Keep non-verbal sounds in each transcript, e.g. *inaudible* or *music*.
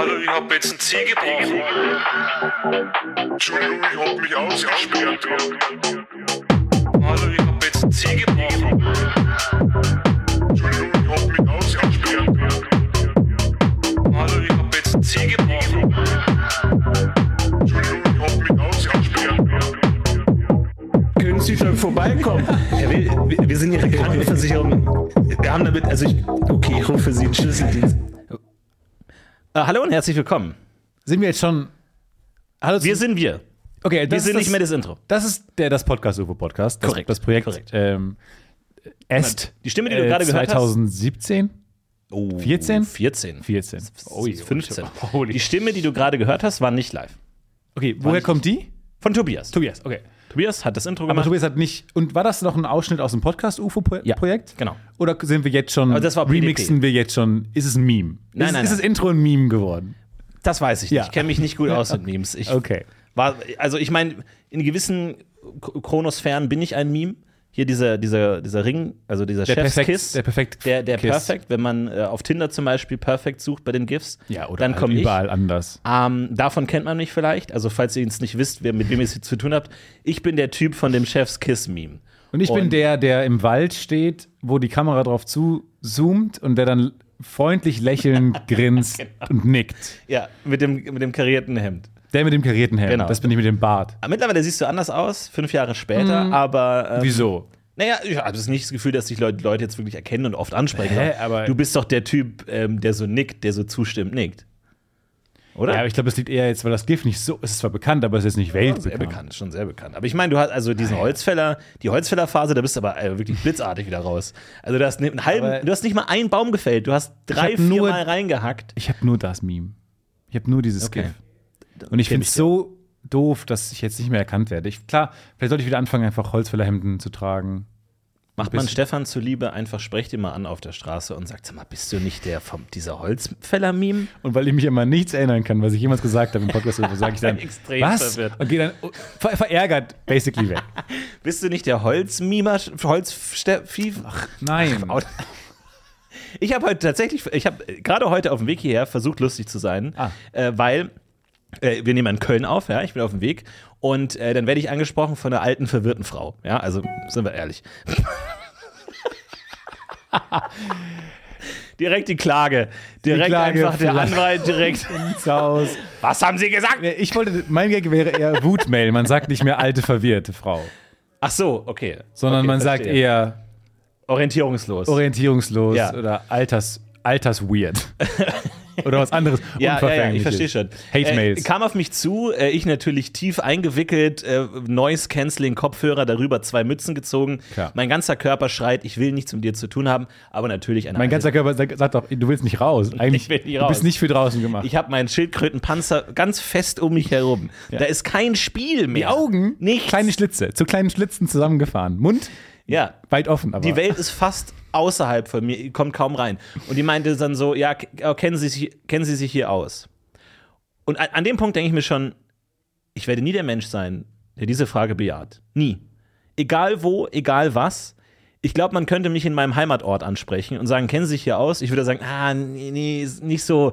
Hallo, ich hab jetzt einen Zeh gebrochen. Entschuldigung, ich hab mich ausgesperrt. Hallo, ich hab jetzt einen Zeh gebrochen. Entschuldigung, ich hab mich ausgesperrt. Hallo, ich hab jetzt einen Zeh gebrochen. Entschuldigung, ich hab mich ausgesperrt. Können Sie schon vorbeikommen? Ja, wir, wir- wir sind Ihre Krankenversicherung. Wir haben damit, also ich, okay, ich rufe Sie einen Schlüsseldienst. Äh, hallo und herzlich willkommen. Sind wir jetzt schon. Hallo, Wir sind wir. okay, Wir das sind ist nicht mehr das Intro. Das ist der das Podcast UFO Podcast. Das, Korrekt, Das Projekt korrekt. Ähm, Est. Die Stimme, die du gerade gehört hast. 2017? Oh, 14? 14. 14. Oh, 15. Holy. Die Stimme, die du gerade gehört hast, war nicht live. Okay, woher nicht- kommt die? Von Tobias. Tobias, okay. Tobias hat das Intro Aber gemacht. Tobias hat nicht. Und war das noch ein Ausschnitt aus dem Podcast UFO Pro Ja, genau. Oder sind wir jetzt schon. Aber das war PDP. remixen wir jetzt schon. Ist es ein Meme? Nein, ist, nein, Ist nein. das Intro ein Meme geworden? Das weiß ich Ja. nicht. Ich kenne mich nicht gut *laughs* aus mit Memes. Ich Okay. war, also ich meine, in gewissen Chronosphären bin ich ein Meme. Hier dieser, dieser, dieser Ring, also dieser Der Chef's perfekt, Kiss. der perfekt Der, der Kiss. Perfect, wenn man äh, auf Tinder zum Beispiel Perfect sucht bei den GIFs, Ja, oder dann halt komme ich. überall anders. Ähm, davon kennt man mich vielleicht. Also, falls ihr es nicht wisst, wer, mit wem ihr es zu tun habt, ich bin der Typ von dem Chef's Kiss-Meme. Und ich bin Und- der, der im Wald steht, wo die Kamera drauf zuzoomt und der dann freundlich lächelnd *laughs* grinst Genau. und nickt. Ja, mit dem, mit dem karierten Hemd. Der mit dem karierten Hemd, Genau. das bin ich mit dem Bart. Aber Mittlerweile siehst du anders aus, fünf Jahre später, aber. Ähm, Wieso? Naja, ich habe das nicht das Gefühl, dass dich Leute, Leute jetzt wirklich erkennen und oft ansprechen. Hä, aber- du bist doch der Typ, ähm, der so nickt, der so zustimmt, nickt. Oder? Ja, aber ich glaube, es liegt eher jetzt, weil das GIF nicht so, es ist zwar bekannt, aber es ist nicht sehr weltbekannt. bekannt, schon sehr bekannt. Aber ich meine, du hast also diesen Holzfäller, die Holzfällerphase, da bist du aber äh, wirklich blitzartig wieder raus. Also du hast, einen halben, Aber- du hast nicht mal einen Baum gefällt, du hast drei, vier nur- Mal reingehackt. Ich habe nur das Meme. Ich habe nur dieses Okay. GIF. Und ich finde es so doof, dass ich jetzt nicht mehr erkannt werde. Ich, klar, vielleicht sollte ich wieder anfangen, einfach Holzfällerhemden zu tragen. Macht man Stefan zuliebe einfach, sprecht ihn mal an auf der Straße und sagt, sag mal, bist du nicht der vom, dieser Holzfäller-Meme? Und weil ich mich immer nichts erinnern kann, was ich jemals gesagt habe im Podcast, sage ich *laughs* dann, Extrem was? verwirrt. Und gehe dann oh, ver verärgert basically weg. *laughs* Bist du nicht der Holzmimer, Holzvieh? Nein. Ich habe heute tatsächlich, ich habe gerade heute auf dem Weg hierher versucht, lustig zu sein, Ah. äh, weil äh, wir nehmen in Köln auf, ja, ich bin auf dem Weg und äh, dann werde ich angesprochen von einer alten, verwirrten Frau. Ja, also sind wir ehrlich. *laughs* direkt die Klage. Direkt Klage einfach der. Anwalt direkt. *laughs* ins Haus. Was haben Sie gesagt? Ich wollte, mein Gag wäre eher Wutmail. Man sagt nicht mehr alte, verwirrte Frau, Ach so, okay. sondern okay, man sagt verstehe. eher orientierungslos. orientierungslos Ja. oder alters, altersweird. *laughs* oder was anderes. *laughs* Ja, ja, ja, ich verstehe schon. Hate-Mails. Äh, kam auf mich zu, äh, ich natürlich tief eingewickelt, äh, Noise-Canceling-Kopfhörer, darüber zwei Mützen gezogen. Klar. Mein ganzer Körper schreit, ich will nichts mit dir zu tun haben, aber natürlich eine mein ganzer Körper sagt sagt doch, du willst nicht raus. Eigentlich, will nicht Du raus. bist nicht für draußen gemacht. Ich habe meinen Schildkrötenpanzer ganz fest um mich herum. Da ist kein Spiel mehr. die Augen, Nichts. kleine Schlitze, zu kleinen Schlitzen zusammengefahren. Mund Ja. weit offen, aber. Die Welt ist fast außerhalb von mir, kommt kaum rein. Und die meinte dann so, ja, äh, kennen Sie sich, kennen Sie sich hier aus? Und an, an dem Punkt denke ich mir schon, ich werde nie der Mensch sein, der diese Frage bejaht. Nie. Egal wo, egal was. Ich glaube, man könnte mich in meinem Heimatort ansprechen und sagen, kennen Sie sich hier aus? Ich würde sagen, ah, nee, nee, nicht so.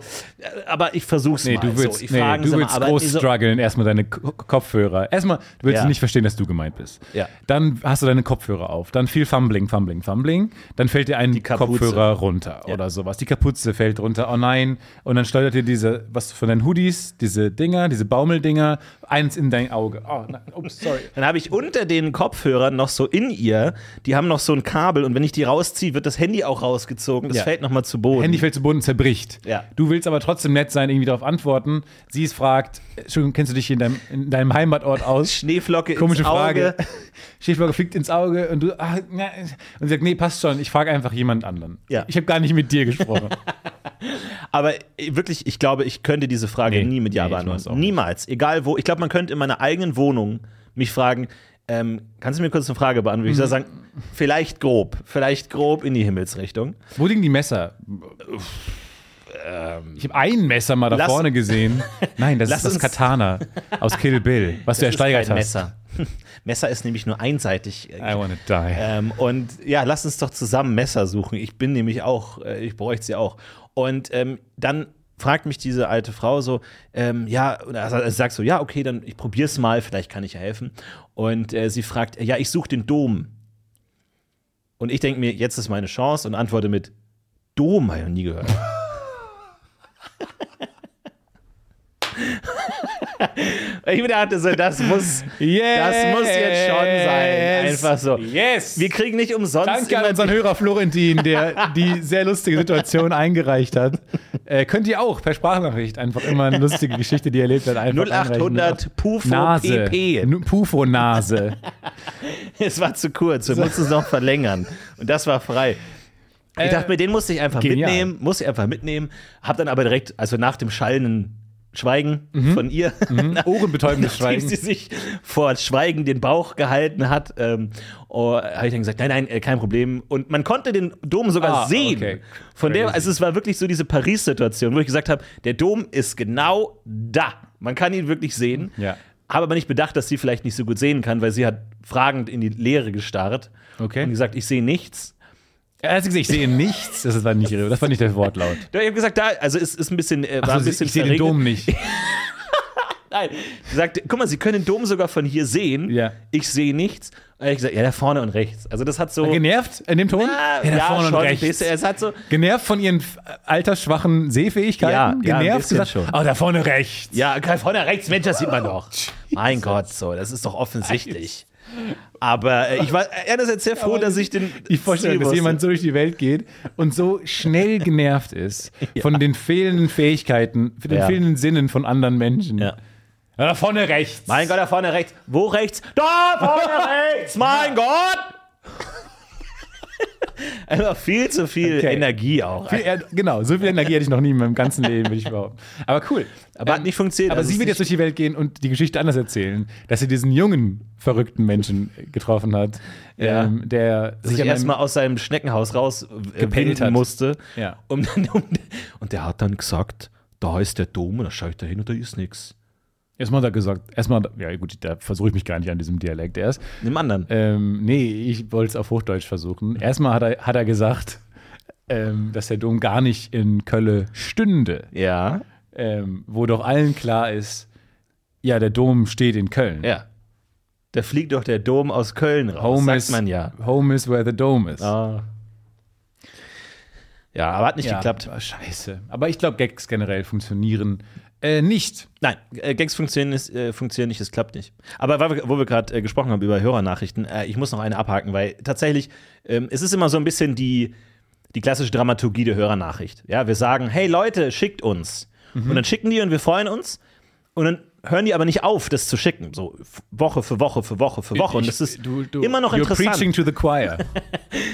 Aber ich versuch's Nee, mal. du willst, so, ich nee, du willst mal, groß so- strugglen, erstmal deine K Kopfhörer. Erstmal, du willst Ja. nicht verstehen, dass du gemeint bist. Ja. Dann hast du deine Kopfhörer auf. Dann viel Fumbling, Fumbling, Fumbling. Dann fällt dir ein. Kopfhörer runter Ja. oder sowas. Die Kapuze fällt runter. Oh nein. Und dann steuert dir diese, was von deinen Hoodies, diese Dinger, diese Baumeldinger, eins in dein Auge. Oh, nein. Ups, sorry. Dann habe ich unter den Kopfhörern noch so in ihr, die haben noch so ein Kabel und wenn ich die rausziehe, wird das Handy auch rausgezogen. Das Ja. fällt nochmal zu Boden. Handy fällt zu Boden, zerbricht. Ja. Du willst aber trotzdem nett sein, irgendwie darauf antworten. Sie es fragt, Entschuldigung, kennst du dich in deinem, in deinem Heimatort aus? *laughs* Schneeflocke Komische ins Auge. *laughs* Frage. Schiefburger fliegt ins Auge und du, ach, na, und sie sagt, nee, passt schon, ich frage einfach jemand anderen. Ja. Ich habe gar nicht mit dir gesprochen. *laughs* Aber äh, wirklich, ich glaube, ich könnte diese Frage Nee, nie mit Ja nee, beantworten. Niemals. Egal wo. Ich glaube, man könnte in meiner eigenen Wohnung mich fragen, ähm, kannst du mir kurz eine Frage beantworten? Ich Mhm. würde sagen, vielleicht grob. Vielleicht grob in die Himmelsrichtung. Wo liegen die Messer? ich habe ein Messer mal da Ähm, Lass- vorne gesehen. *laughs* Nein, das ist das Katana aus Kill Bill, was du Das ist ersteigert kein hast. Messer. *laughs* Messer ist nämlich nur einseitig. I wanna die. Ähm, und ja, lass uns doch zusammen Messer suchen. Ich bin nämlich auch, äh, ich bräuchte sie auch. Und ähm, dann fragt mich diese alte Frau so, ähm, ja, oder sagt so, ja, okay, dann ich probier's mal, vielleicht kann ich ja helfen. Und äh, sie fragt, ja, ich suche den Dom. Und ich denke mir, jetzt ist meine Chance und antworte mit Dom, habe ich noch nie gehört. *laughs* *laughs* ich dachte so, das muss, Yes! das muss jetzt schon sein. Einfach so. Yes! Wir kriegen nicht umsonst Danke an unseren Hörer Florentin, der die sehr lustige Situation eingereicht hat. Äh, könnt ihr auch per Sprachnachricht einfach immer eine lustige Geschichte, die ihr erlebt habt, einfach 0800 Pufo Nase. PP. N- Pufo-Nase. *laughs* Es war zu kurz, wir mussten es noch verlängern. Und das war frei. Ich Äh, dachte mir, den musste ich einfach genial. mitnehmen, musste ich einfach mitnehmen. Hab dann aber direkt, also nach dem schallenden Schweigen von ihr, *laughs* Ohrenbetäubendes nachdem Schweigen. sie sich vor Schweigen den Bauch gehalten hat, ähm, oh, habe ich dann gesagt, nein, nein, äh, kein Problem. Und man konnte den Dom sogar Ah, sehen. okay. Von der, Crazy. also es war wirklich so diese Paris-Situation, wo ich gesagt habe, der Dom ist genau da. Man kann ihn wirklich sehen. Ja. Habe aber nicht bedacht, dass sie vielleicht nicht so gut sehen kann, weil sie hat fragend in die Leere gestarrt Okay. und gesagt, ich sehe nichts. Er hat gesagt, ich sehe nichts. Das war nicht, das war nicht der Wortlaut. Ich habe gesagt, da, also es ist ein bisschen, äh, war Achso, ein bisschen ich sehe den. Dom nicht. *laughs* Nein, sagt, guck mal, Sie können den Dom sogar von hier sehen. Ja. Ich sehe nichts. Und ich gesagt, ja, da vorne und rechts. Also das hat so. Genervt in dem Ton? Ja, da ja, vorne schon, und rechts. Es hat so. Genervt von ihren f- altersschwachen Sehfähigkeiten? Ja, ja, Genervt gesagt, schon. Oh, da vorne rechts. Ja, *laughs* vorne rechts, Mensch, das sieht man doch. mein Gott, so, das ist doch offensichtlich. Aber äh, ich war einerseits sehr froh, Aber dass ich den. Die Vorstellung, dass jemand so durch die Welt geht und so schnell genervt ist *laughs* von den fehlenden Fähigkeiten, von den Ja. fehlenden Sinnen von anderen Menschen. Ja. Ja, da vorne rechts. Mein Gott, da vorne rechts. Wo rechts? Da vorne *laughs* rechts, mein Gott! *laughs* Einfach viel zu viel Okay. Energie auch. Viel, genau, so viel Energie hatte ich noch nie in meinem ganzen Leben, würde ich behaupten. Aber cool. Aber hat nicht funktioniert. Aber Also sie wird jetzt durch die Welt gehen und die Geschichte anders erzählen, dass sie diesen jungen, verrückten Menschen getroffen hat, Ja. ähm, der sich einem- erstmal aus seinem Schneckenhaus raus äh, musste. Ja. Um um, und der hat dann gesagt, da ist der Dom und da schaue ich da hin und da ist nichts. Erstmal hat er gesagt, erstmal, ja gut, da versuche ich mich gar nicht an diesem Dialekt erst. Nimm anderen. Ähm, nee, ich wollte es auf Hochdeutsch versuchen. Erstmal hat er, hat er gesagt, ähm, dass der Dom gar nicht in Kölle stünde, Ja. ähm, wo doch allen klar ist, ja, der Dom steht in Köln. Ja. Da fliegt doch der Dom aus Köln raus, Home sagt is, man ja. Home is where the dome is. Ah. Ja, aber hat nicht Ja, geklappt. Scheiße. Aber ich glaube, Gags generell funktionieren äh, nicht. Nein, äh, Gags funktionieren, ist, äh, funktionieren nicht, es klappt nicht. Aber wo wir gerade äh, gesprochen haben über Hörernachrichten, äh, ich muss noch eine abhaken, weil tatsächlich, ähm, es ist immer so ein bisschen die, die klassische Dramaturgie der Hörernachricht. Ja, wir sagen, hey Leute, schickt uns. Mhm. Und dann schicken die und wir freuen uns. Und dann hören die aber nicht auf, das zu schicken. So Woche für Woche für Woche für Woche. Und das ist du, du, immer noch interessant. preaching to the choir. *laughs*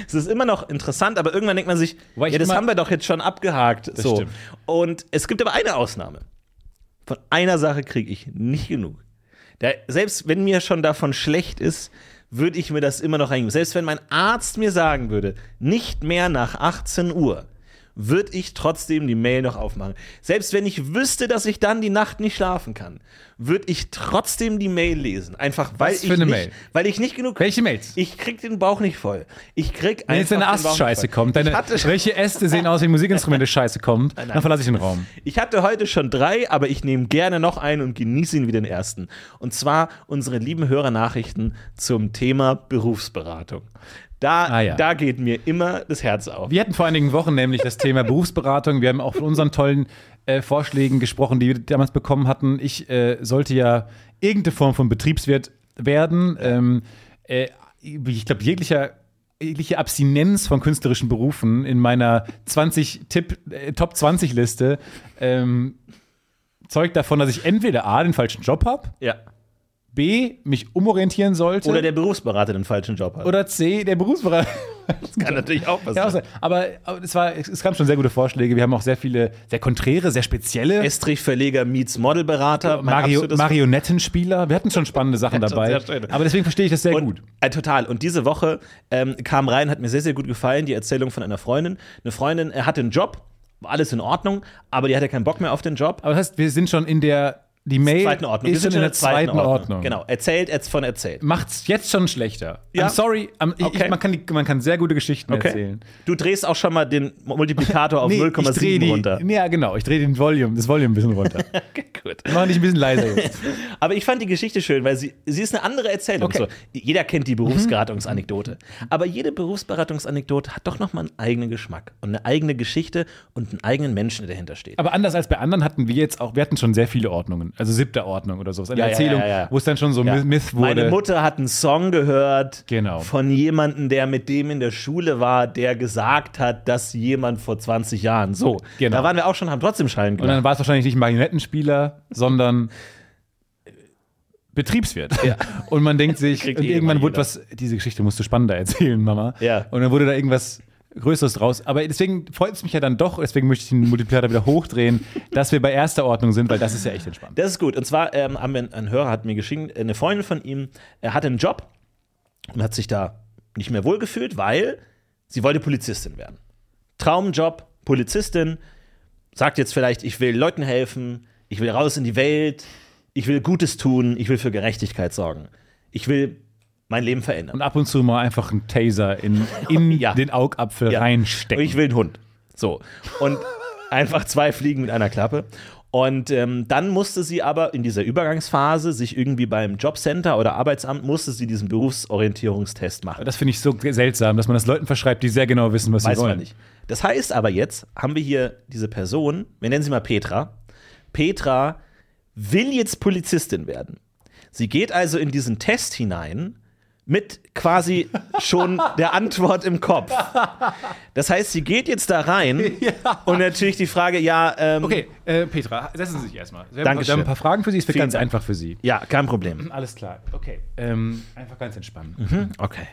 Es ist immer noch interessant, aber irgendwann denkt man sich, ja, das haben wir doch jetzt schon abgehakt. so. Und es gibt aber eine Ausnahme. Von einer Sache kriege ich nicht genug. Da, selbst wenn mir schon davon schlecht ist, würde ich mir das immer noch reingeben. Selbst wenn mein Arzt mir sagen würde, nicht mehr nach 18 Uhr, würde ich trotzdem die Mail noch aufmachen. Selbst wenn ich wüsste, dass ich dann die Nacht nicht schlafen kann, würde ich trotzdem die Mail lesen. Einfach weil ich nicht, Mail? weil ich nicht genug Welche Mails? ich krieg den Bauch nicht voll. Ich krieg Wenn jetzt deine Astscheiße kommt, deine, welche Äste sehen aus wie Musikinstrumente Scheiße kommt, dann verlasse ich den Raum. ich hatte heute schon drei, aber ich nehme gerne noch einen und genieße ihn wie den ersten. Und zwar unsere lieben Hörernachrichten zum Thema Berufsberatung. Da, Ah, ja. da geht mir immer das Herz auf. Wir hatten vor einigen Wochen nämlich das Thema *laughs* Berufsberatung. Wir haben auch von unseren tollen äh, Vorschlägen gesprochen, die wir damals bekommen hatten. Ich äh, sollte ja irgendeine Form von Betriebswirt werden. Ähm, äh, ich glaube, jeglicher jegliche Abstinenz von künstlerischen Berufen in meiner 20 Tipp, äh, Top 20 Liste ähm, zeugt davon, dass ich entweder A, den falschen Job habe, Ja. B, mich umorientieren sollte Oder der Berufsberater den falschen Job hat. oder C, der Berufsberater. kann natürlich auch Ja, passieren. auch so. aber, aber es, war, es, kamen schon sehr gute Vorschläge. Wir haben auch sehr viele, sehr konträre, sehr spezielle. Estrich-Verleger meets Modelberater. mein Mario, Marionettenspieler. Wir hatten schon spannende Sachen *laughs* Ja, dabei. Aber deswegen verstehe ich das sehr Und, gut. Äh, total. Und diese Woche ähm, kam rein, hat mir sehr, sehr gut gefallen, die Erzählung von einer Freundin. Eine Freundin äh, hatte einen Job, war alles in Ordnung, aber die hatte keinen Bock mehr auf den Job. Aber das heißt, wir sind schon in der Die Mail Ordnung. Ist in der zweiten Ordnung. Genau, erzählt jetzt von erzählt. Macht's jetzt schon schlechter. Ja. I'm sorry, I'm, ich, Okay. ich, man, kann die, man kann sehr gute Geschichten erzählen. Du drehst auch schon mal den Multiplikator auf *laughs* Nee, ich dreh 0,7 die, runter. Ja, genau. Ich drehe den Volume, das Volume ein bisschen runter. *laughs* Okay, gut. Mach dich ein bisschen leiser jetzt. *laughs* Aber ich fand die Geschichte schön, weil sie, sie ist eine andere Erzählung. Okay. So, jeder kennt die Berufsberatungsanekdote. Aber jede Berufsberatungsanekdote hat doch nochmal einen eigenen Geschmack und eine eigene Geschichte und einen eigenen Menschen, der dahinter steht. Aber anders als bei anderen hatten wir jetzt auch, wir hatten schon sehr viele Ordnungen. Also siebte Ordnung oder sowas. Eine Ja, ja, Erzählung, ja, ja. wo es dann schon so Ja. Myth wurde. Meine Mutter hat einen Song gehört Genau. von jemandem, der mit dem in der Schule war, der gesagt hat, dass jemand vor 20 Jahren so. Genau. Da waren wir auch schon, haben trotzdem Und gemacht. dann war es wahrscheinlich nicht Marionettenspieler, sondern Betriebswirt. Und man denkt sich, *laughs* und eh irgendwann wurde jeder. was, diese Geschichte musst du spannender erzählen, Mama. Ja. Und dann wurde da irgendwas Größeres draus. Aber deswegen freut es mich ja dann doch, deswegen möchte ich den Multiplikator wieder hochdrehen, dass wir bei erster Ordnung sind, weil das ist ja echt entspannt. Das ist gut. Und zwar, ähm, haben wir, ein Hörer hat mir geschrieben, eine Freundin von ihm, er hatte einen Job und hat sich da nicht mehr wohlgefühlt, weil sie wollte Polizistin werden. Traumjob, Polizistin, sagt jetzt vielleicht, ich will Leuten helfen, ich will raus in die Welt, ich will Gutes tun, ich will für Gerechtigkeit sorgen. Ich will mein Leben verändern. Und ab und zu mal einfach einen Taser in, in *laughs* Ja. den Augapfel Ja. reinstecken. Ich will einen Hund. So. Und einfach zwei Fliegen mit einer Klappe. Und ähm, dann musste sie aber in dieser Übergangsphase sich irgendwie beim Jobcenter oder Arbeitsamt musste sie diesen Berufsorientierungstest machen. das finde ich so seltsam, dass man das Leuten verschreibt, die sehr genau wissen, was Weiß sie wollen. man nicht. Das heißt aber jetzt haben wir hier diese Person, wir nennen sie mal Petra. Petra will jetzt Polizistin werden. Sie geht also in diesen Test hinein mit quasi schon der Antwort im Kopf. Das heißt, sie geht jetzt da rein *laughs* und natürlich die Frage, ja, ähm, Okay, äh, Petra, setzen Sie sich erstmal. Wir haben, Dankeschön. wir haben ein paar Fragen für Sie, es wird Vielen ganz Dank. einfach für Sie. ja, kein Problem. Alles klar, okay. Ähm, einfach ganz entspannen. Okay.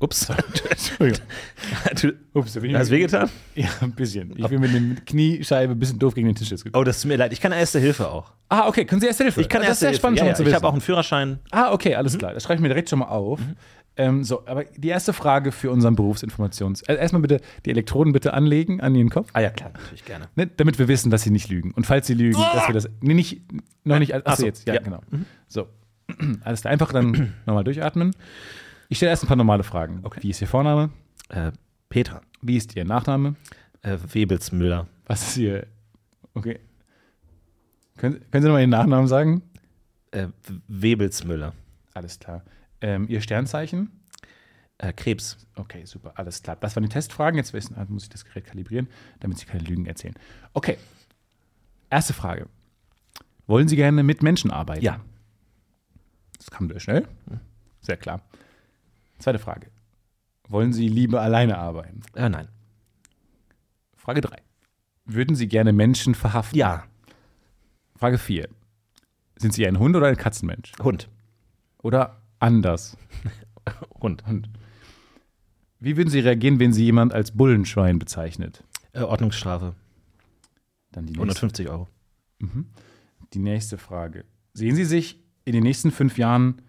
Ups. *laughs* Entschuldigung. du, Ups, da bin ich hast du wehgetan? Ja, ein bisschen. Ich bin mit dem Kniescheibe ein bisschen doof gegen den Tisch jetzt gekommen. Oh, das tut mir leid. Ich kann erste Hilfe auch. Ah, okay, können Sie erste Hilfe? Ich kann erste sehr Hilfe. spannend ja, ja. Ich habe auch einen Führerschein. Ah, okay, alles klar. Das schreibe ich mir direkt schon mal auf. Ähm, so, aber die erste Frage für unseren Berufsinformations. Äh, erstmal bitte die Elektroden bitte anlegen an Ihren Kopf. Ah ja, klar, natürlich gerne. Ne, damit wir wissen, dass sie nicht lügen. Und falls sie lügen, dass wir das. Nee, nicht, noch nicht. Achso, Ach so, jetzt. Ja, ja. genau. So. *clears throat* Alles klar. Einfach dann *clears throat* nochmal durchatmen. Ich stelle erst ein paar normale Fragen. Wie ist Ihr Vorname? Äh, Petra. Wie ist Ihr Nachname? Äh, Webelsmüller. Was ist Ihr. Okay. Können, können Sie nochmal Ihren Nachnamen sagen? Äh, Webelsmüller. Alles klar. Ähm, Ihr Sternzeichen? Äh, Krebs. Okay, super, alles klar. Das waren die Testfragen. Jetzt wissen, ah, muss ich das Gerät kalibrieren, damit Sie keine Lügen erzählen. Okay. Erste Frage. Wollen Sie gerne mit Menschen arbeiten? Ja. Das kam sehr schnell. Sehr klar. Zweite Frage. Wollen Sie lieber alleine arbeiten? Äh, nein. Frage 3. Würden Sie gerne Menschen verhaften? Ja. Frage 4. Sind Sie ein Hund oder ein Katzenmensch? Hund. Oder anders? *laughs* Hund. Hund. Wie würden Sie reagieren, wenn Sie jemand als Bullenschwein bezeichnet? Äh, Ordnungsstrafe. Dann die nächste, 150 Euro. die nächste Frage. Sehen Sie sich in den nächsten fünf Jahren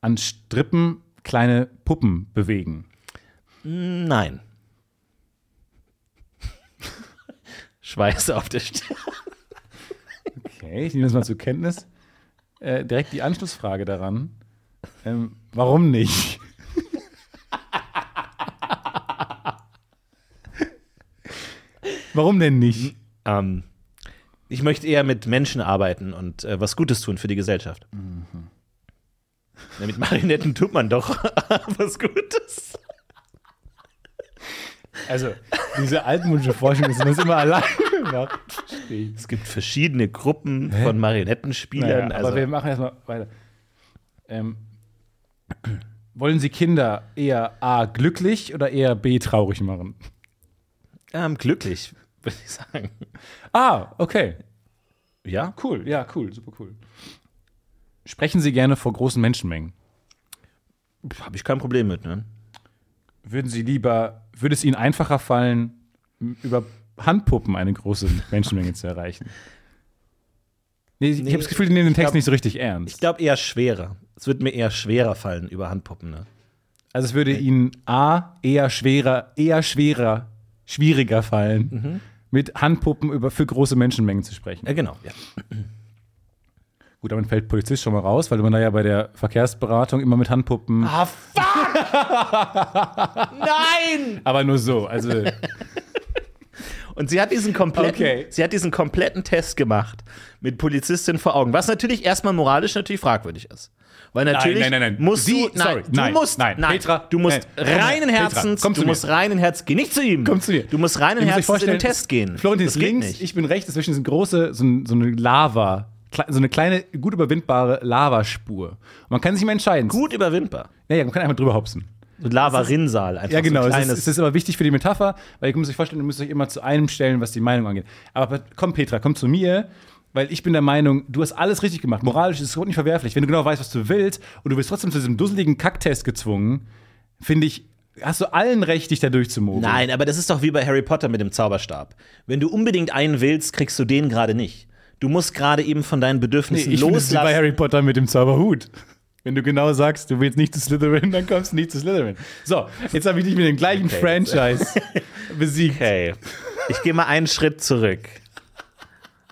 an Strippen kleine Puppen bewegen? Nein. *laughs* Schweiß auf der Stirn. Okay, ich nehme das mal zur Kenntnis. Äh, direkt die Anschlussfrage daran. Ähm, warum nicht? warum denn nicht? Ähm, ich möchte eher mit Menschen arbeiten und äh, was Gutes tun für die Gesellschaft. Ja, mit Marionetten tut man doch *laughs* was Gutes. Also, diese altmodische Forschung ist das immer alleine *laughs* ich. Es gibt verschiedene Gruppen von Marionettenspielern. Naja, also, aber wir machen erstmal weiter. Ähm, *clears throat* wollen Sie Kinder eher A glücklich oder eher B traurig machen? ähm, glücklich, würde ich sagen. Ah, okay. Ja? Cool, ja, cool, super cool. Sprechen Sie gerne vor großen Menschenmengen? Habe ich kein Problem mit, ne? Würden Sie lieber, würde es Ihnen einfacher fallen, über Handpuppen eine große Menschenmenge zu erreichen? Nee, ich Nee, habe das Gefühl, die nehmen den Text glaub- nicht so richtig Ich ernst. glaube eher schwerer. Es wird mir eher schwerer fallen über Handpuppen, ne? Also es würde Ihnen A eher schwerer, eher schwerer, schwieriger fallen, mit Handpuppen über für große Menschenmengen zu sprechen. Ja, genau. Ja. Gut, damit fällt Polizist schon mal raus, weil man da ja bei der Verkehrsberatung immer mit Handpuppen. Ah, fuck! *laughs* Nein! Aber nur so. Also, *laughs* Und sie hat diesen kompletten, Okay. sie hat diesen kompletten Test gemacht mit Polizistin vor Augen, was natürlich erstmal moralisch natürlich fragwürdig ist. Weil natürlich nein, nein, nein. musst Sie- du, nein, sorry, du nein, musst, nein, Petra, du musst nein, reinen Petra, Herzens, zu du mir. musst reinen Herz, geh nicht zu ihm. Komm zu mir. Du musst reinen Herzens in den Test gehen. Florentin ist links, nicht. ich bin rechts, dazwischen ist eine große, so, ein, so eine Lava, so eine kleine, gut überwindbare Lavaspur. Und man kann sich immer entscheiden. Gut überwindbar. Ja, ja, man kann einfach drüber hopsen. So Lava-Rinnsal einfach. Ja, genau. So ein es, ist, es ist aber wichtig für die Metapher, weil ihr müsst euch vorstellen, ihr müsst euch immer zu einem stellen, was die Meinung angeht. Aber komm, Petra, komm zu mir, weil ich bin der Meinung, du hast alles richtig gemacht. Moralisch ist es überhaupt nicht verwerflich. Wenn du genau weißt, was du willst und du wirst trotzdem zu diesem dusseligen Kacktest gezwungen, finde ich, hast du allen Recht, dich da durchzumogeln. Nein, aber das ist doch wie bei Harry Potter mit dem Zauberstab. Wenn du unbedingt einen willst, kriegst du den gerade nicht. Du musst gerade eben von deinen Nee, Bedürfnissen ich finde es wie bei loslassen. Harry Potter mit dem Zauberhut. Wenn du genau sagst, du willst nicht zu Slytherin, dann kommst du nicht zu Slytherin. So, jetzt habe ich dich mit dem gleichen Franchise *laughs* besiegt. Okay. Ich gehe mal einen Schritt zurück.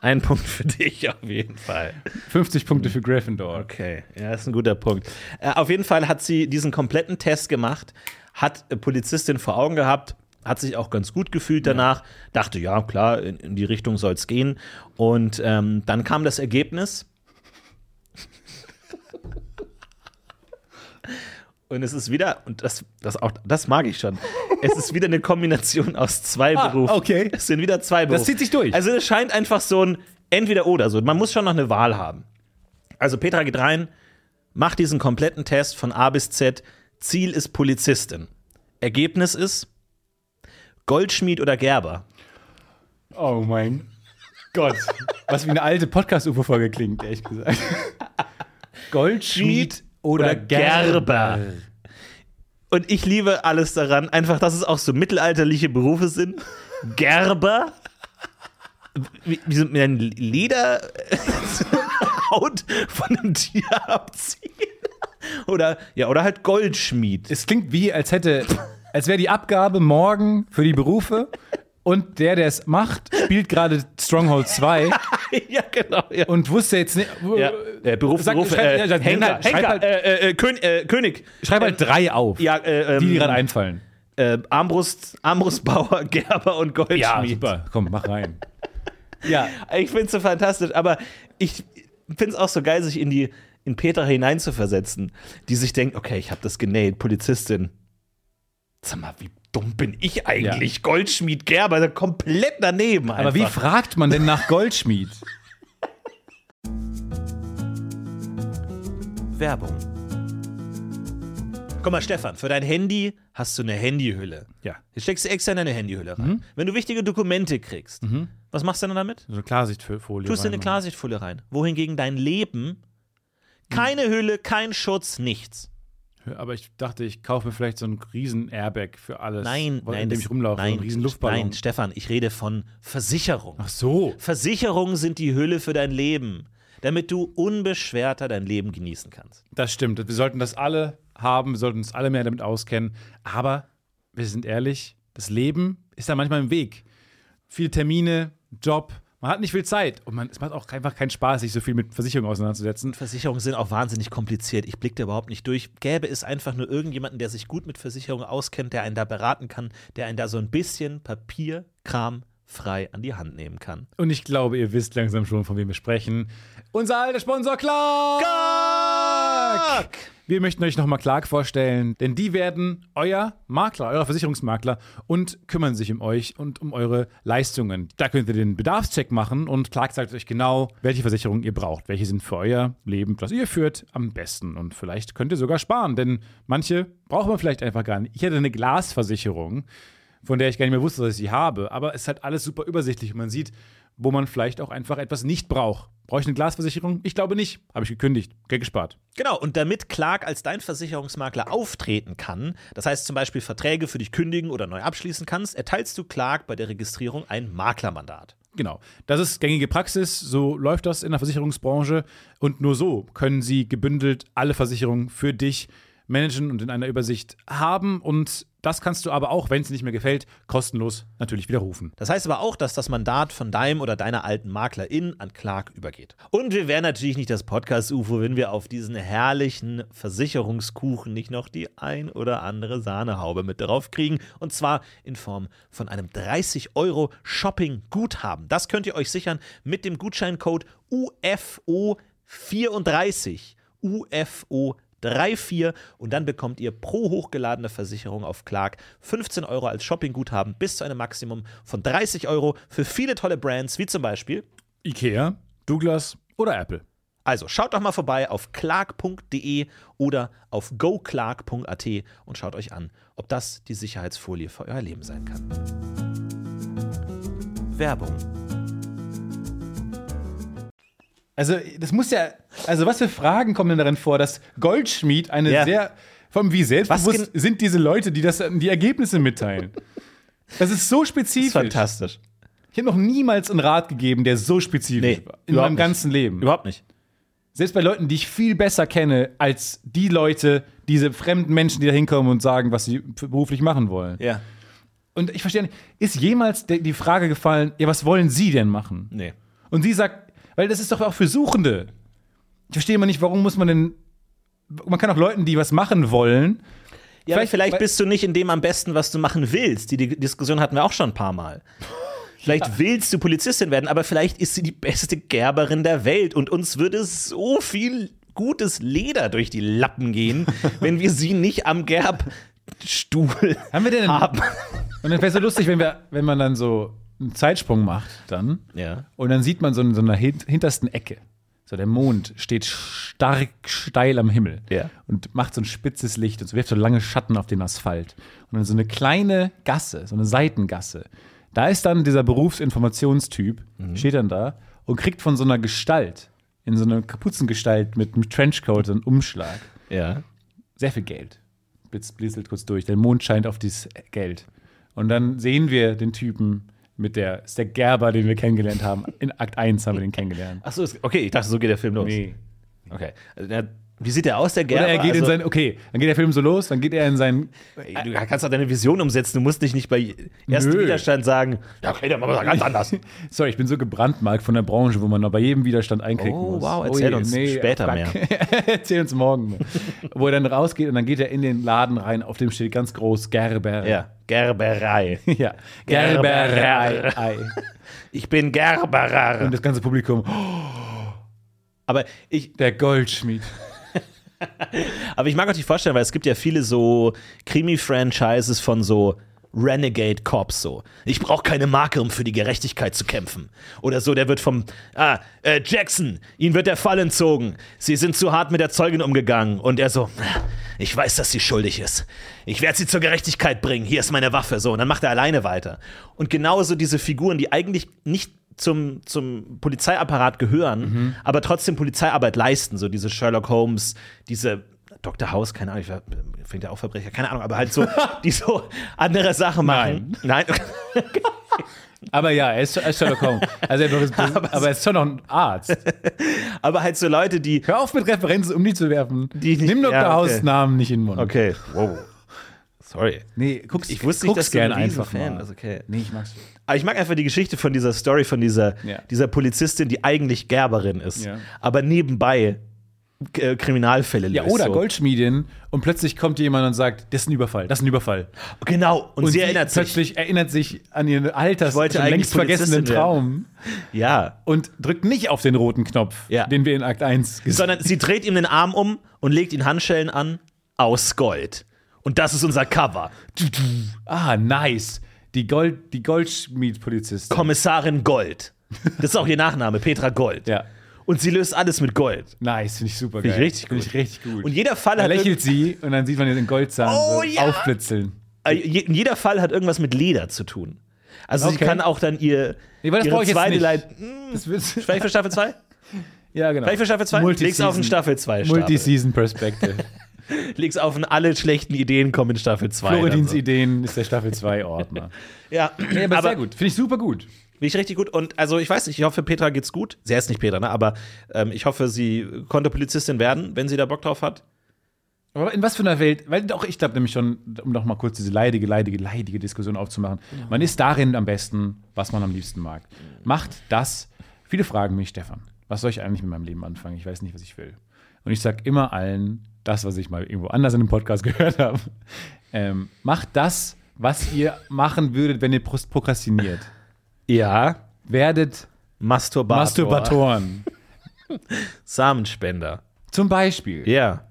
Ein Punkt für dich auf jeden Fall. 50 Punkte für Gryffindor. Okay, ja, das ist ein guter Punkt. Äh, auf jeden Fall hat sie diesen kompletten Test gemacht, hat Polizistin vor Augen gehabt, hat sich auch ganz gut gefühlt danach, dachte, ja, klar, in, in die Richtung soll es gehen. Und ähm, dann kam das Ergebnis. *laughs* Und es ist wieder, und das, das, auch, das mag ich schon, es ist wieder eine Kombination aus zwei Ah, Berufen. okay. Es sind wieder zwei Berufe. Das zieht sich durch. Also es scheint einfach so ein Entweder-Oder. So. Man muss schon noch eine Wahl haben. Also Petra geht rein, macht diesen kompletten Test von A bis Z. Ziel ist Polizistin. Ergebnis ist Goldschmied oder Gerber. Oh mein Gott. Was wie eine alte Podcast-UFO-Folge klingt, ehrlich gesagt. Goldschmied oder, oder Gerber. Und ich liebe alles daran, einfach, dass es auch so mittelalterliche Berufe sind. Gerber. Wie, wie so mit einem Leder *laughs* Haut von einem Tier abziehen. Oder ja, oder halt Goldschmied. Es klingt wie, als hätte, als wäre die Abgabe morgen für die Berufe und der, der es macht, spielt gerade Stronghold 2 *laughs* ja, genau. Ja. und wusste jetzt nicht. Ja, äh, Beruf, Sag- Beruf, schreib- äh, ja, ja, Henker, Henker, halt- äh, äh, Kön äh, König. Schreib halt drei auf, Ja, äh, ähm, die dir gerade einfallen. äh, Armbrust, Armbrustbauer, *laughs* Gerber und Goldschmied. Komm, mach rein. Ja, Ich finde es so fantastisch, aber ich finde es auch so geil, sich in die in Petra hineinzuversetzen, die sich denkt, okay, ich habe das genäht, Polizistin. Sag mal, wie dumm bin ich eigentlich? Goldschmied, Gerber, komplett daneben einfach. aber wie fragt man denn nach Goldschmied? *laughs* Werbung. Guck mal, Stefan, für dein Handy hast du eine Handyhülle. Ja. Jetzt steckst du extra in deine Handyhülle rein. Wenn du wichtige Dokumente kriegst, was machst du dann damit? So eine Klarsichtfolie. Tust du eine. Klarsichtfolie rein. Wohingegen dein Leben keine Hülle, kein Schutz, nichts. Aber ich dachte, ich kaufe mir vielleicht so einen riesen Airbag für alles. Nein, in nein, dem ich rumlaufe. Nein, so einen riesen Luftballon. Nein, Stefan, ich rede von Versicherung. Ach so. Versicherungen sind die Hülle für dein Leben, damit du unbeschwerter dein Leben genießen kannst. Das stimmt. Wir sollten das alle haben, wir sollten uns alle mehr damit auskennen. Aber wir sind ehrlich, das Leben ist da manchmal im Weg. Viele Termine, Job, man hat nicht viel Zeit und man, es macht auch einfach keinen Spaß, sich so viel mit Versicherungen auseinanderzusetzen. Versicherungen sind auch wahnsinnig kompliziert. Ich blicke da überhaupt nicht durch. Gäbe es einfach nur irgendjemanden, der sich gut mit Versicherungen auskennt, der einen da beraten kann, der einen da so ein bisschen Papierkram frei an die Hand nehmen kann. Und ich glaube, ihr wisst langsam schon, von wem wir sprechen. Unser alter Sponsor Clark! Clark! Wir möchten euch nochmal Clark vorstellen, denn die werden euer Makler, euer Versicherungsmakler und kümmern sich um euch und um eure Leistungen. Da könnt ihr den Bedarfscheck machen und Clark sagt euch genau, welche Versicherungen ihr braucht. Welche sind für euer Leben, das ihr führt, am besten. Und vielleicht könnt ihr sogar sparen, denn manche braucht man vielleicht einfach gar nicht. Ich hatte eine Glasversicherung, von der ich gar nicht mehr wusste, dass ich sie habe, aber es ist halt alles super übersichtlich und man sieht, wo man vielleicht auch einfach etwas nicht braucht. Brauche ich eine Glasversicherung? Ich glaube nicht. Habe ich gekündigt. Geld gespart. Genau, und damit Clark als dein Versicherungsmakler auftreten kann, das heißt zum Beispiel Verträge für dich kündigen oder neu abschließen kannst, erteilst du Clark bei der Registrierung ein Maklermandat. Genau. Das ist gängige Praxis, so läuft das in der Versicherungsbranche und nur so können sie gebündelt alle Versicherungen für dich managen und in einer Übersicht haben. Und das kannst du aber auch, wenn es nicht mehr gefällt, kostenlos natürlich widerrufen. Das heißt aber auch, dass das Mandat von deinem oder deiner alten Maklerin an Clark übergeht. Und wir wären natürlich nicht das Podcast-UFO, wenn wir auf diesen herrlichen Versicherungskuchen nicht noch die ein oder andere Sahnehaube mit drauf kriegen. Und zwar in Form von einem 30 Euro Shopping-Guthaben. Das könnt ihr euch sichern mit dem Gutscheincode UFO34. UFO 34 und dann bekommt ihr pro hochgeladene Versicherung auf Clark 15 Euro als Shoppingguthaben bis zu einem Maximum von 30 Euro für viele tolle Brands, wie zum Beispiel. Ikea, Douglas oder Apple. Also schaut doch mal vorbei auf clark.de oder auf goclark.at und schaut euch an, ob das die Sicherheitsfolie für euer Leben sein kann. Werbung. Also, das muss ja. Also, was für Fragen kommen denn darin vor, dass Goldschmied eine Ja. sehr. Allem, wie Was selbstbewusst sind diese Leute, die das, die Ergebnisse mitteilen? Das ist so Das spezifisch. ist fantastisch. Ich habe noch niemals einen Rat gegeben, der so spezifisch Nee, war. In meinem nicht. ganzen Leben. Überhaupt nicht. Selbst bei Leuten, die ich viel besser kenne, als die Leute, diese fremden Menschen, die da hinkommen und sagen, was sie beruflich machen wollen. Ja. Und ich verstehe nicht, ist jemals die Frage gefallen, ja, was wollen Sie denn machen? Nee. Und sie sagt, weil das ist doch auch für Suchende. Ich verstehe immer nicht, warum muss man denn. Man kann auch Leuten, die was machen wollen. Ja, vielleicht, Vielleicht- bist du nicht in dem am besten, was du machen willst. Die, die Diskussion hatten wir auch schon ein paar Mal. *laughs* Vielleicht willst du Polizistin werden, aber vielleicht ist sie die beste Gerberin der Welt und uns würde so viel gutes Leder durch die Lappen gehen, *laughs* wenn wir sie nicht am Gerbstuhl Haben wir denn. haben. Und dann wäre es so lustig, wenn, wir, wenn man dann so einen Zeitsprung macht, dann. Ja. Und dann sieht man so in so einer hin- hintersten Ecke. So der Mond steht stark steil am Himmel Ja. und macht so ein spitzes Licht und so wirft so lange Schatten auf den Asphalt. Und dann so eine kleine Gasse, so eine Seitengasse. Da ist dann dieser Berufsinformationstyp, steht dann da und kriegt von so einer Gestalt, in so einer Kapuzengestalt mit einem Trenchcoat einen Umschlag. Ja. Sehr viel Geld. Blitz, blitzelt kurz durch. Der Mond scheint auf dieses Geld. Und dann sehen wir den Typen mit der, ist der Gerber, den wir kennengelernt haben. In Akt 1 haben wir den kennengelernt. Achso, okay, ich dachte, so geht der Film los. Nee. Okay. Also, der- Wie sieht der aus, der Oder Gerber? er geht in Also- sein, okay, dann geht der Film so los, dann geht er in sein, Ey, Du kannst doch deine Vision umsetzen. Du musst dich nicht bei ersten Nö. Widerstand sagen, ja, okay, dann machen wir das ganz anders. *laughs* sorry, ich bin so gebrandmarkt von der Branche, wo man noch bei jedem Widerstand einklicken Oh, muss. wow, erzähl je, uns später auf *laughs* gar- erzähl uns morgen mehr. wo er dann rausgeht und dann geht er in den Laden rein, auf dem steht ganz groß Gerber. Ja, Gerberei. *laughs* ja. Gerberei. Gerberei. Ich bin Gerberer. Und das ganze Publikum, *gasps* Aber ich, der Goldschmied. *laughs* aber ich mag auch nicht vorstellen, weil es gibt ja viele so Krimi-Franchises von so Renegade Cops so. Ich brauche keine Marke, um für die Gerechtigkeit zu kämpfen. Oder so, der wird vom, ah, äh, Jackson, ihnen wird der Fall entzogen. Sie sind zu hart mit der Zeugin umgegangen. Und er so, ich weiß, dass sie schuldig ist. Ich werde sie zur Gerechtigkeit bringen. Hier ist meine Waffe. So, und dann macht er alleine weiter. Und genauso diese Figuren, die eigentlich nicht zum, zum Polizeiapparat gehören, aber trotzdem Polizeiarbeit leisten. So diese Sherlock Holmes, diese Dr. House, keine Ahnung, ich war, fängt ja auch Verbrecher, keine Ahnung, aber halt so, *laughs* die so andere Sachen machen. Nein. *laughs* Aber ja, er ist, er ist Sherlock Holmes. Also er ist, *laughs* aber, er ist schon noch ein Arzt. aber halt so Leute, die. Hör auf mit Referenzen um die zu werfen. Die Nimm Dr. ja, okay. House Namen nicht in den Mund. Okay, wow. Sorry. Nee, guck's, Ich wusste nicht, dass du ein einfach mal. bist, okay. Nee, ich mag's. Aber ich mag einfach die Geschichte von dieser Story, von dieser, Ja. dieser Polizistin, die eigentlich Gerberin ist, Ja. aber nebenbei äh, Kriminalfälle löst. Ja, oder so. Goldschmiedin und plötzlich kommt jemand und sagt, das ist ein Überfall, das ist ein Überfall. Genau, und, Und sie erinnert sich. plötzlich erinnert sich an ihren Alters längst vergessenen. Traum Ja. und drückt nicht auf den roten Knopf, Ja. den wir in Akt 1 gesehen Sondern sie dreht ihm den Arm um und legt ihn Handschellen an aus Gold. Und das ist unser Cover. Ah, nice. Die, Gold, die Goldschmied-Polizistin. Kommissarin Gold. Das ist auch ihr Nachname, Petra Gold. Ja. Und sie löst alles mit Gold. Nice, finde ich super Find geil. ich richtig Finde gut. ich richtig gut. Und jeder Fall da hat lächelt sie und dann sieht man den Goldzahn Oh, so ja. aufblitzeln. Äh, je- jeder Fall hat irgendwas mit Leder zu tun. Also sie Okay. kann auch dann ihr Nee, das ihre brauche ich jetzt zweite wird, Vielleicht für Staffel 2? *laughs* ja, genau. Vielleicht für Staffel 2? Leg's auf den Staffel 2 Stapel. Multi-Season Perspective. *laughs* Leg's auf den alle schlechten Ideen kommen in Staffel 2. Floridins Also. Ideen ist der Staffel 2 Ordner. *laughs* Ja, Nee, aber, aber sehr gut. Finde ich super gut. Finde ich richtig gut. Und also ich weiß nicht, ich hoffe, Petra geht's gut. Sie heißt nicht Petra, ne? Aber ähm, ich hoffe, sie konnte Polizistin werden, wenn sie da Bock drauf hat. Aber in was für einer Welt, weil doch, ich glaube nämlich schon, um noch mal kurz diese leidige, leidige, leidige Diskussion aufzumachen, man ist darin am besten, was man am liebsten mag. Macht das, viele fragen mich, Stefan, was soll ich eigentlich mit meinem Leben anfangen? Ich weiß nicht, was ich will. Und ich sage immer allen, das, was ich mal irgendwo anders in einem Podcast *laughs* gehört habe, ähm, macht das, was ihr machen würdet, wenn ihr prokrastiniert. Ja. Werdet Masturbator. Masturbatoren. *laughs* Samenspender. Zum Beispiel. Ja.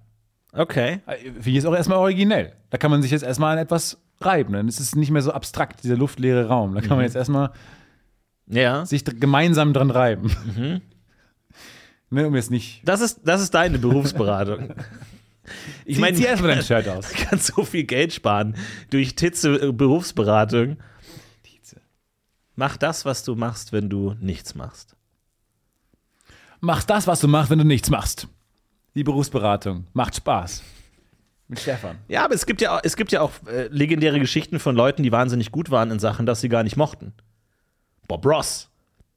Okay. Finde ich jetzt auch erstmal originell. Da kann man sich jetzt erstmal an etwas reiben. Dann ist es nicht mehr so abstrakt, dieser luftleere Raum. Da kann man jetzt erstmal Ja. sich gemeinsam dran reiben. *laughs* ne, um jetzt nicht. Das ist, das ist deine Berufsberatung. Ich meine, zieh erstmal dein Shirt aus. Du kannst so viel Geld sparen durch Titze äh, Berufsberatung. Mach das, was du machst, wenn du nichts machst. Mach das, was du machst, wenn du nichts machst. Die Berufsberatung. Macht Spaß. Mit Stefan. Ja, aber es gibt ja auch, es gibt ja auch äh, legendäre Geschichten von Leuten, die wahnsinnig gut waren in Sachen, dass sie gar nicht mochten. Bob Ross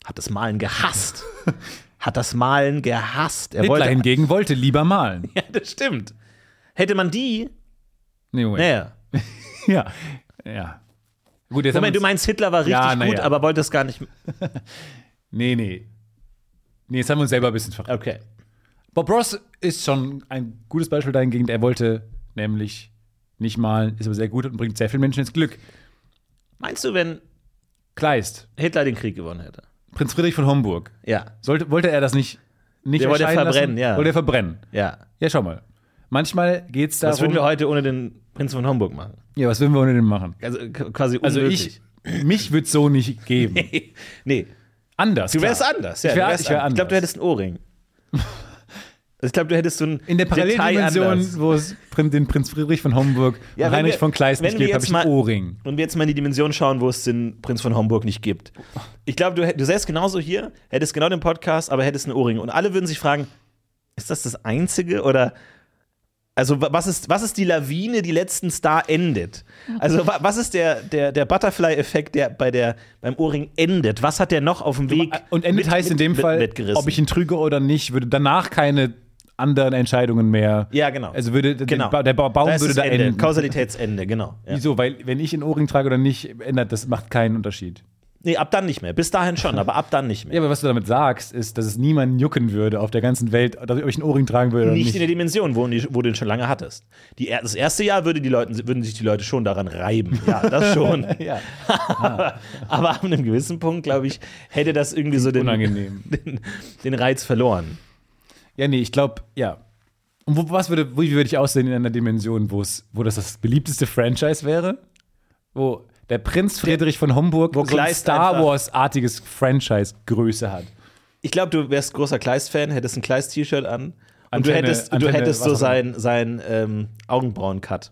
hat das Malen gehasst. *laughs* hat das Malen gehasst. Er Hitler wollte. hingegen wollte lieber malen. *laughs* Ja, das stimmt. Hätte man die. Nee, Moment. Naja. *laughs* Ja. Ja. Gut, jetzt Moment, du meinst, Hitler war richtig Ja, na gut, ja. aber wollte es gar nicht. *laughs* Nee, nee. Nee, jetzt haben wir uns selber ein bisschen verraten. Okay. Bob Ross ist schon ein gutes Beispiel dahingehend. Er wollte nämlich nicht malen, ist aber sehr gut und bringt sehr vielen Menschen ins Glück. Meinst du, wenn Kleist, Hitler den Krieg gewonnen hätte? Prinz Friedrich von Homburg. Ja. Sollte, wollte er das nicht, nicht Der wollte er verbrennen, lassen? ja. Wollte er verbrennen. Ja. Ja, schau mal. Manchmal geht es Was würden wir darum. heute ohne den Prinzen von Homburg machen? Ja, was würden wir ohne den machen? Also quasi Also unmöglich. ich, mich wird so nicht geben. *laughs* nee, Anders. du wärst klar. anders. Ja, Ich wär- ich wär anders. Ich glaube, du hättest einen Ohrring. *laughs* Also ich glaube, du hättest so ein In der Paralleldimension, wo es den Prinz Friedrich von Homburg Ja, und Heinrich wir- von Kleist nicht gibt, habe ich einen Ohrring. Und wir jetzt mal in die Dimension schauen, wo es den Prinz von Homburg nicht gibt. Ich glaube, du, du säßt genauso hier, hättest genau den Podcast, aber hättest einen Ohrring. Und alle würden sich fragen, ist das das Einzige oder also wa- was ist, was ist die Lawine, die letzten Star endet? Also wa- was ist der, der, der Butterfly-Effekt, der, bei der beim Ohrring endet? Was hat der noch auf dem Weg Und endet mit- heißt in mit- dem mit- Fall, mitgerissen? ob ich ihn trüge oder nicht, würde danach keine anderen Entscheidungen mehr. Ja, genau. Also würde Genau. Der ba Baum Da würde da Ende. enden. Kausalitätsende, genau. Ja. Wieso? Weil wenn ich einen Ohrring trage oder nicht, ändert das macht keinen Unterschied. Nee, ab dann nicht mehr. Bis dahin schon, aber ab dann nicht mehr. Ja, aber was du damit sagst, ist, dass es niemanden jucken würde auf der ganzen Welt, ob ich einen Ohrring tragen würde nicht, nicht. in der Dimension, wo, wo du ihn schon lange hattest. Die, das erste Jahr würde die Leute, würden sich die Leute schon daran reiben. Ja, das schon. *laughs* ja. *laughs* aber ab einem gewissen Punkt, glaube ich, hätte das irgendwie so den, *laughs* den, den Reiz verloren. Ja, nee, ich glaube, ja. Und wo, was würde, wie würde ich aussehen in einer Dimension, wo das das beliebteste Franchise wäre? Wo der Prinz Friedrich von Homburg wo so ein Kleist Star einfach- Wars-artiges Franchise-Größe hat. Ich glaube, du wärst großer Kleist-Fan, hättest ein Kleist-T-Shirt an und du Antenne- hättest, du Antenne, hättest so was auch sein, sein ähm, Augenbrauen-Cut.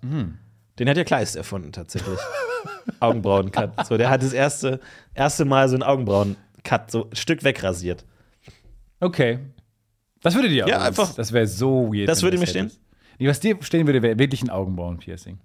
Den hat ja Kleist erfunden, tatsächlich. *laughs* Augenbrauen-Cut. So, der hat das erste, erste Mal so einen Augenbrauen-Cut, so ein Stück wegrasiert. Okay. Das würde dir auch. Ja, einfach- Das wäre so weird. Das wenn würde du mir stehen? hättest. Nee, was dir stehen würde, wäre wirklich ein Augenbrauen-Piercing.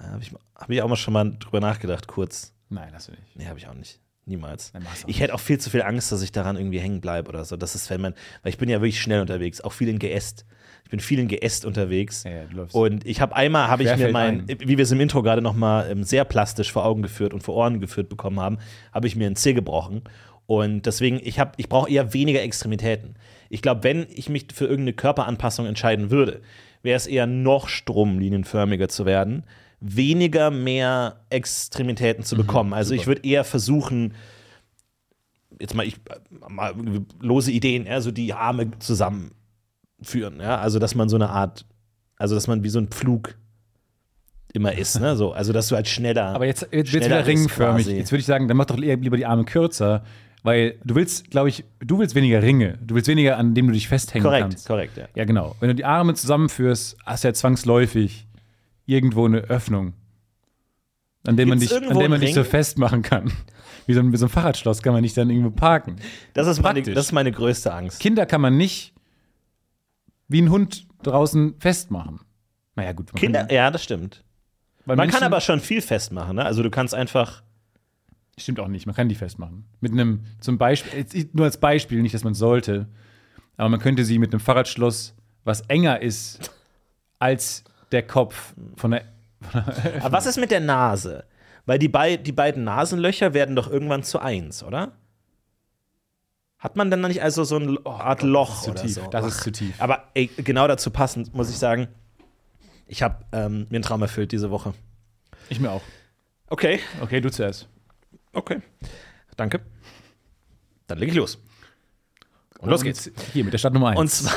Habe ich, hab ich auch mal schon mal drüber nachgedacht, kurz. Nein, das würde ich. Nee, habe ich auch nicht. Niemals. Nein, Ich hätte auch viel zu viel Angst, dass ich daran irgendwie hängen bleibe oder so. Das ist, wenn man, weil ich bin ja wirklich schnell unterwegs, auch viel in Geäst. Ich bin viel in Geäst unterwegs. Ja, ja, du. Und ich habe einmal, habe ich mir mein, ein. wie wir es im Intro gerade noch mal ähm, sehr plastisch vor Augen geführt und vor Ohren geführt bekommen haben, habe ich mir einen Zeh gebrochen. Und deswegen, ich, hab- ich brauche eher weniger Extremitäten. Ich glaube, wenn ich mich für irgendeine Körperanpassung entscheiden würde, wäre es eher noch stromlinienförmiger zu werden, weniger mehr Extremitäten Mhm, zu bekommen. Also ich würde eher versuchen, jetzt mal, ich, mal lose Ideen, ja, so die Arme zusammenführen, ja, also dass man so eine Art, also dass man wie so ein Pflug immer ist, ne, so, also dass du halt schneller. Aber jetzt, jetzt wird wieder ringförmig. Jetzt würde ich sagen, dann mach doch eher lieber die Arme kürzer, weil du willst, glaube ich, du willst weniger Ringe. Du willst weniger, an dem du dich festhängen korrekt, kannst. korrekt, ja. Ja, genau. Wenn du die Arme zusammenführst, hast du ja zwangsläufig irgendwo eine Öffnung, an der man dich, an der man dich so festmachen kann. *laughs* Wie so, ein, so ein Fahrradschloss kann man nicht dann irgendwo parken. Das ist, meine, das ist meine größte Angst. Kinder kann man nicht wie ein Hund draußen festmachen. Naja, gut. Man Kinder, Kann, ja, das stimmt. Man Menschen- kann aber schon viel festmachen, ne? Also du kannst einfach. Stimmt auch nicht, man kann die festmachen. Mit einem, zum Beispiel, nur als Beispiel, nicht, dass man sollte, aber man könnte sie mit einem Fahrradschloss, was enger ist als der Kopf von der. Aber was ist mit der Nase? Weil die, bei, die beiden Nasenlöcher werden doch irgendwann zu eins, oder? Hat man dann nicht also so eine Art Loch zu oder tief. so? Das ist zu tief. Aber ey, genau dazu passend muss ich sagen, ich habe ähm, mir einen Traum erfüllt diese Woche. Ich mir auch. Okay, Okay, du zuerst. okay. Danke. Dann leg ich los. Und los geht's. Hier mit der Stadt Nummer 1. Und zwar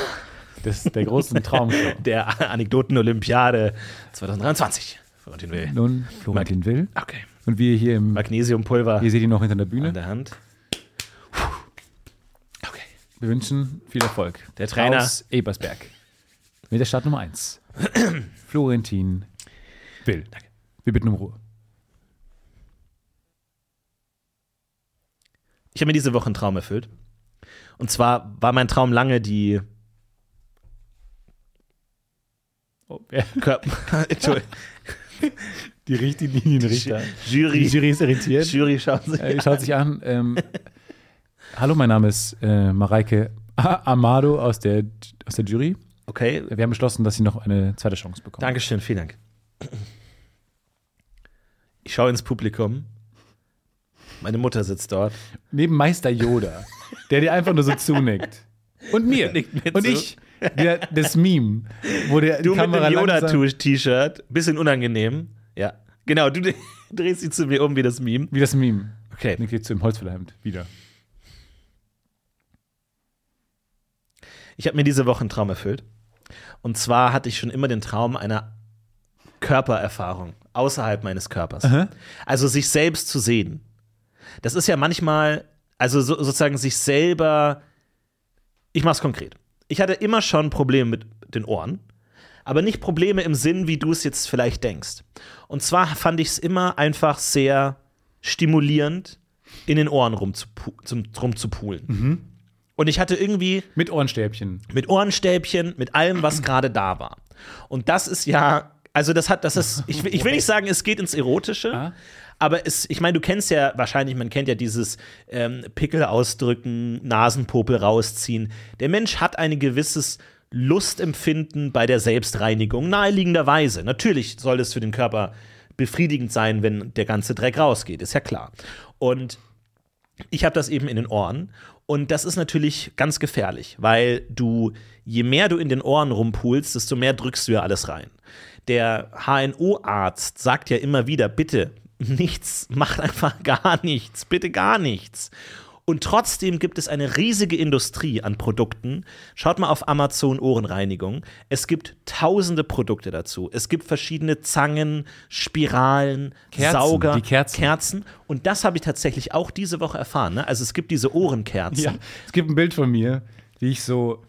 das, der großen Traumshow. *laughs* der Anekdoten-Olympiade 2023. Florentin Will. Nun, Florentin Will. Okay. Und wir hier im. Magnesiumpulver Hier seht ihr noch hinter der an Bühne. der Hand. Okay. Wir wünschen viel Erfolg. Der Trainer. Aus Ebersberg. Mit der Stadt Nummer 1. *clears throat* Florentin Will. Wir bitten um Ruhe. Ich habe mir diese Woche einen Traum erfüllt. Und zwar war mein Traum lange die Oh, Körper. *laughs* Entschuldigung. die Richtlinienrichter. Jury. Die Jury ist irritiert. Jury schauen Sie. Äh, schaut sich an. Ähm, hallo, mein Name ist äh, Mareike *laughs* Amado aus der, aus der Jury. Okay. Wir haben beschlossen, dass sie noch eine zweite Chance bekommen. Dankeschön, vielen Dank. Ich schaue ins Publikum. Meine Mutter sitzt dort. Neben Meister Yoda, der dir einfach nur so *laughs* zunickt. Und mir. Mir Und zu. ich. Der, das Meme, wo der Du Kamera mit dem Yoda-T-Shirt. Bisschen unangenehm. Ja. Genau, du *laughs* drehst dich zu mir um wie das Meme. Wie das Meme. Okay. Dann geht zu im Holzfällerhemd wieder. Ich habe mir diese Woche einen Traum erfüllt. Und zwar hatte ich schon immer den Traum einer Körpererfahrung außerhalb meines Körpers. Also sich selbst zu sehen. Das ist ja manchmal, also so, sozusagen sich selber. Ich mach's konkret. Ich hatte immer schon Probleme mit den Ohren, aber nicht Probleme im Sinn, wie du es jetzt vielleicht denkst. Und zwar fand ich es immer einfach sehr stimulierend, in den Ohren rumzupulen. Und ich hatte irgendwie Mit Ohrenstäbchen. mit Ohrenstäbchen, mit allem, was *clears throat* gerade da war. Und das ist ja, also das hat, das ist, ich, will- ich will nicht sagen, es geht ins Erotische, Ah. Aber es, ich meine, du kennst ja wahrscheinlich, man kennt ja dieses ähm, Pickel ausdrücken, Nasenpopel rausziehen. Der Mensch hat ein gewisses Lustempfinden bei der Selbstreinigung, naheliegenderweise. Natürlich soll es für den Körper befriedigend sein, wenn der ganze Dreck rausgeht, ist ja klar. Und ich habe das eben in den Ohren. Und das ist natürlich ganz gefährlich, weil du, je mehr du in den Ohren rumpulst, desto mehr drückst du ja alles rein. Der HNO-Arzt sagt ja immer wieder, bitte, nichts, macht einfach *laughs* gar nichts, bitte gar nichts. Und trotzdem gibt es eine riesige Industrie an Produkten. Schaut mal auf Amazon Ohrenreinigung. Es gibt tausende Produkte dazu. Es gibt verschiedene Zangen, Spiralen, Kerzen, Sauger, Kerzen. Kerzen. Und das habe ich tatsächlich auch diese Woche erfahren. Ne? Also es gibt diese Ohrenkerzen. Ja. Es gibt ein Bild von mir, wie ich so.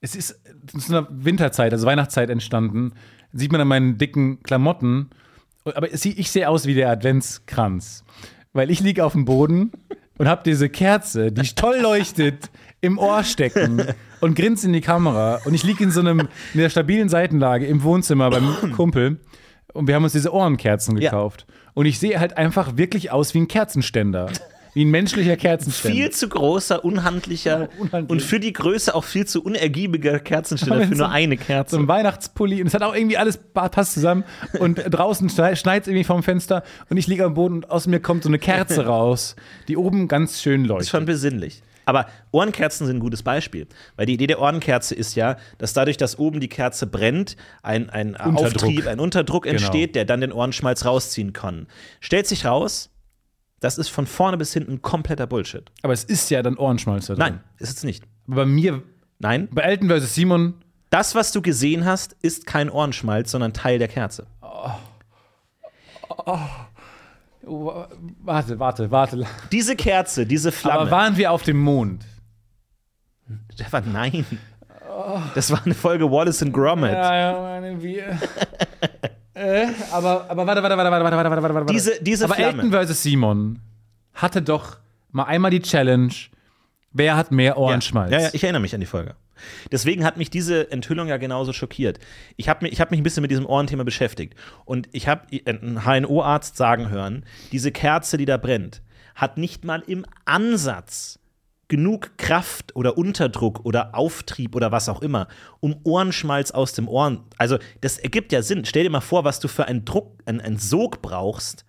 Es ist zu einer Winterzeit, also Weihnachtszeit entstanden. Sieht man an meinen dicken Klamotten. Aber ich sehe aus wie der Adventskranz. Weil ich liege auf dem Boden und habe diese Kerze, die toll leuchtet, im Ohr stecken und grinse in die Kamera. Und ich liege in so einem, in der stabilen Seitenlage im Wohnzimmer beim *clears throat* Kumpel. Und wir haben uns diese Ohrenkerzen Ja. gekauft. Und ich sehe halt einfach wirklich aus wie ein Kerzenständer. Wie ein menschlicher Kerzenständer. Viel zu großer, unhandlicher unhandlich. und für die Größe auch viel zu unergiebiger Kerzenständer für so- nur eine so Kerze. ein Weihnachtspulli und es hat auch irgendwie alles pa- passt zusammen und *laughs* draußen schneit es irgendwie vom Fenster und ich liege am Boden und aus mir kommt so eine Kerze *laughs* raus, die oben ganz schön ist leuchtet. schon besinnlich. Aber Ohrenkerzen sind ein gutes Beispiel, weil die Idee der Ohrenkerze ist ja, dass dadurch, dass oben die Kerze brennt, ein, ein Unterdruck. Auftrieb, ein Unterdruck Genau. entsteht, der dann den Ohrenschmalz rausziehen kann. Stellt sich raus, das ist von vorne bis hinten kompletter Bullshit. Aber es ist ja dann Ohrenschmalz da drin. Nein, ist es nicht. Aber bei mir, Nein, bei Elton vs. Simon, das, was du gesehen hast, ist kein Ohrenschmalz, sondern Teil der Kerze. oh, warte, warte, warte. Diese Kerze, diese *laughs* Flamme. Aber waren wir auf dem Mond? Stefan, nein. Das war eine Folge Wallace and Gromit. Ja, ja, meine wir. *laughs* äh, aber, aber warte, warte, warte, warte, warte, warte, warte, warte. Diese- diese aber Flamme. Elton vs. Simon hatte doch mal einmal die Challenge, wer hat mehr Ohrenschmalz? Ja, ja, ich erinnere mich an die Folge. Deswegen hat mich diese Enthüllung ja genauso schockiert. Ich habe mich, ich hab mich ein bisschen mit diesem Ohrenthema beschäftigt. Und ich habe einen HNO-Arzt sagen hören, diese Kerze, die da brennt, hat nicht mal im Ansatz genug Kraft oder Unterdruck oder Auftrieb oder was auch immer, um Ohrenschmalz aus dem Ohren. Also, das ergibt ja Sinn. Stell dir mal vor, was du für einen Druck, einen, einen Sog brauchst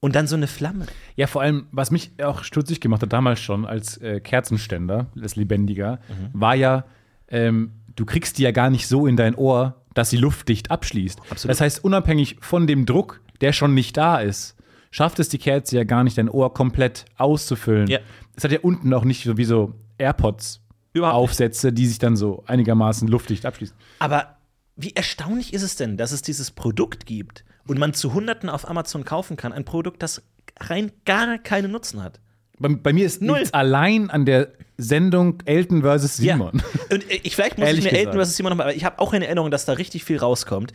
und dann so eine Flamme. Ja, vor allem, was mich auch stutzig gemacht hat, damals schon als äh, Kerzenständer, das Lebendiger, Mhm. war ja, ähm, du kriegst die ja gar nicht so in dein Ohr, dass sie luftdicht abschließt. Absolut. Das heißt, unabhängig von dem Druck, der schon nicht da ist, schafft es die Kerze ja gar nicht, dein Ohr komplett auszufüllen. Ja. Es hat ja unten auch nicht so wie so AirPods. Überhaupt nicht. Aufsätze, die sich dann so einigermaßen luftdicht abschließen. Aber wie erstaunlich ist es denn, dass es dieses Produkt gibt und man zu Hunderten auf Amazon kaufen kann? Ein Produkt, das rein gar keinen Nutzen hat. Bei, bei mir ist Null. nichts allein an der Sendung Elton vs. Simon. Ja. Und äh, ich, vielleicht muss Ehrlich ich mir gesagt. Elton vs. Simon nochmal, aber ich habe auch in Erinnerung, dass da richtig viel rauskommt.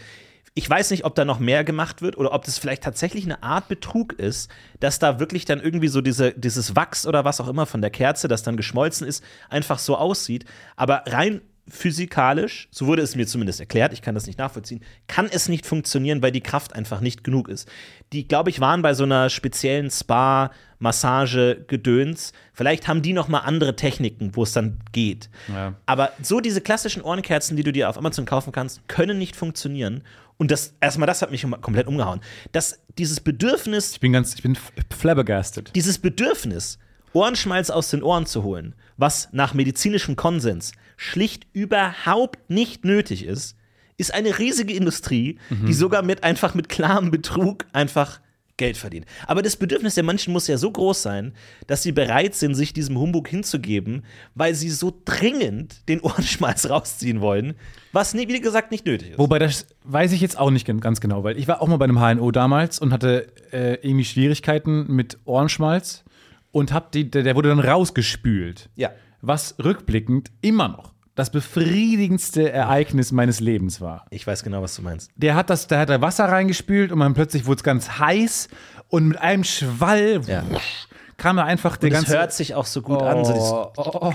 Ich weiß nicht, ob da noch mehr gemacht wird oder ob das vielleicht tatsächlich eine Art Betrug ist, dass da wirklich dann irgendwie so diese, dieses Wachs oder was auch immer von der Kerze, das dann geschmolzen ist, einfach so aussieht. Aber rein physikalisch, so wurde es mir zumindest erklärt, ich kann das nicht nachvollziehen, kann es nicht funktionieren, weil die Kraft einfach nicht genug ist. Die, glaube ich, waren bei so einer speziellen Spa, Massage, Gedöns. Vielleicht haben die noch mal andere Techniken, wo es dann geht. Ja. Aber so diese klassischen Ohrenkerzen, die du dir auf Amazon kaufen kannst, können nicht funktionieren. Und das, erstmal, das hat mich komplett umgehauen. Das, dieses Bedürfnis, Ich bin ganz, ich bin flabbergasted. dieses Bedürfnis, Ohrenschmalz aus den Ohren zu holen, was nach medizinischem Konsens schlicht überhaupt nicht nötig ist, ist eine riesige Industrie, die sogar mit einfach mit klarem Betrug einfach Geld verdient. Aber das Bedürfnis der Menschen muss ja so groß sein, dass sie bereit sind, sich diesem Humbug hinzugeben, weil sie so dringend den Ohrenschmalz *laughs* rausziehen wollen, was, nie- wie gesagt, nicht nötig ist. Wobei, das weiß ich jetzt auch nicht gan- ganz genau, weil ich war auch mal bei einem HNO damals und hatte äh, irgendwie Schwierigkeiten mit Ohrenschmalz und hab die, der, der wurde dann rausgespült. Ja. Was rückblickend immer noch das befriedigendste Ereignis meines Lebens war. Ich weiß genau, was du meinst. Der hat das, der hat da Wasser reingespült und dann plötzlich wurde es ganz heiß und mit einem Schwall Ja. wusch, kam da einfach der ganze hört sich auch so gut an. So dieses, oh, oh, oh.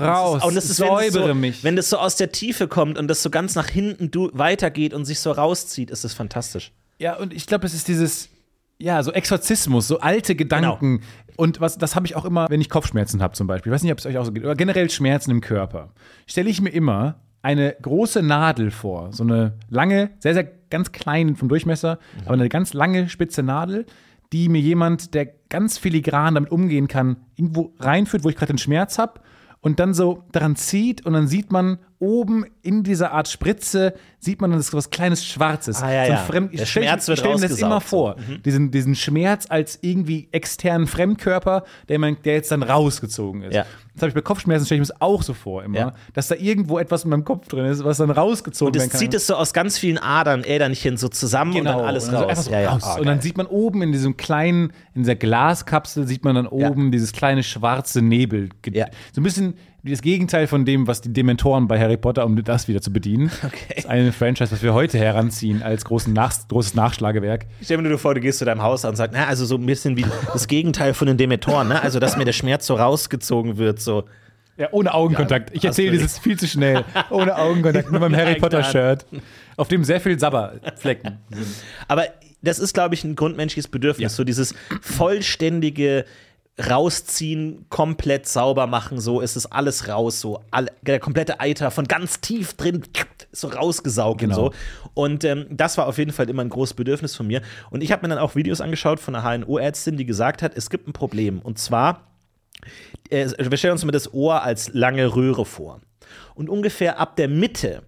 raus, Und das ist, das, säubere so, mich. wenn das so aus der Tiefe kommt und das so ganz nach hinten weitergeht und sich so rauszieht, ist das fantastisch. Ja, und ich glaube, es ist dieses, ja, so Exorzismus, so alte Gedanken. Genau. Und was, das habe ich auch immer, wenn ich Kopfschmerzen habe zum Beispiel. Ich weiß nicht, ob es euch auch so geht. Oder generell Schmerzen im Körper. Stelle ich mir immer eine große Nadel vor. So eine lange, sehr, sehr ganz klein vom Durchmesser, aber eine ganz lange, spitze Nadel, die mir jemand, der ganz filigran damit umgehen kann, irgendwo reinführt, wo ich gerade den Schmerz habe. Und dann so daran zieht und dann sieht man oben in dieser Art Spritze, sieht man dann so was kleines Schwarzes. Ah, ja, so ja. Fremd Der ich stell- Schmerz wird ich stell mir das immer vor. Diesen, diesen Schmerz als irgendwie externen Fremdkörper, der, man, der jetzt dann rausgezogen ist. Ja. Das habe ich bei Kopfschmerzen, stelle ich mir das auch so vor immer, Ja. dass da irgendwo etwas in meinem Kopf drin ist, was dann rausgezogen Und es werden kann. zieht es so aus ganz vielen Adern, Ädernchen so zusammen und dann alles und dann raus. so ja, raus. Ah, und dann sieht man oben in diesem kleinen, in dieser Glaskapsel, sieht man dann oben dieses kleine schwarze Nebel. So ein bisschen das Gegenteil von dem, was die Dementoren bei Harry Potter, um das wieder zu bedienen. *laughs* Okay. Ist eine Franchise, was wir heute heranziehen als großen Nach großes Nachschlagewerk. Stell dir nur vor, du gehst zu deinem Haus und sagst, na, also so ein bisschen wie das Gegenteil von den Dementoren, ne? Also, dass mir der Schmerz so rausgezogen wird, so. Ja, ohne Augenkontakt. Ich erzähle dieses viel zu schnell. Ohne Augenkontakt, nur beim *laughs* Harry Potter-Shirt, auf dem sehr viel Sabberflecken sind. *laughs* Aber das ist, glaube ich, ein grundmenschliches Bedürfnis, Ja. so dieses vollständige rausziehen, komplett sauber machen, so ist es alles raus, so alle, der komplette Eiter von ganz tief drin so rausgesaugt Genau. und so. Und ähm, das war auf jeden Fall immer ein großes Bedürfnis von mir. Und ich habe mir dann auch Videos angeschaut von einer HNO-Ärztin, die gesagt hat, es gibt ein Problem. Und zwar, äh, wir stellen uns mal das Ohr als lange Röhre vor. Und ungefähr ab der Mitte